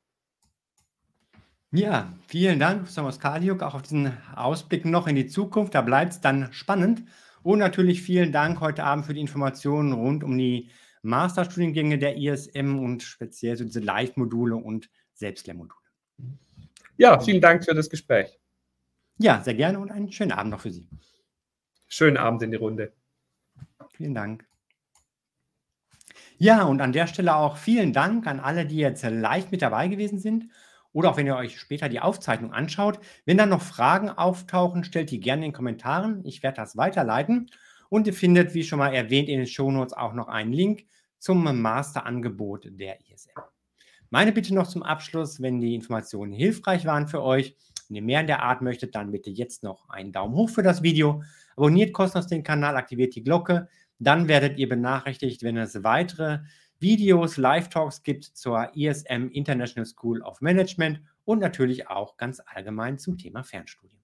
Ja, vielen Dank, Thomas Kaliuk, auch auf diesen Ausblick noch in die Zukunft. Da bleibt es dann spannend. Und natürlich vielen Dank heute Abend für die Informationen rund um die Masterstudiengänge der ISM und speziell so diese Live-Module und Selbstlehrmodule. Ja, vielen Dank für das Gespräch. Ja, sehr gerne und einen schönen Abend noch für Sie. Schönen Abend in die Runde. Vielen Dank. Ja, und an der Stelle auch vielen Dank an alle, die jetzt live mit dabei gewesen sind oder auch wenn ihr euch später die Aufzeichnung anschaut. Wenn dann noch Fragen auftauchen, stellt die gerne in den Kommentaren. Ich werde das weiterleiten. Und ihr findet, wie schon mal erwähnt, in den Shownotes auch noch einen Link zum Masterangebot der ISM. Meine Bitte noch zum Abschluss, wenn die Informationen hilfreich waren für euch, wenn ihr mehr in der Art möchtet, dann bitte jetzt noch einen Daumen hoch für das Video. Abonniert kostenlos den Kanal, aktiviert die Glocke, Dann werdet ihr benachrichtigt, wenn es weitere Videos, Live-Talks gibt zur ISM International School of Management und natürlich auch ganz allgemein zum Thema Fernstudium.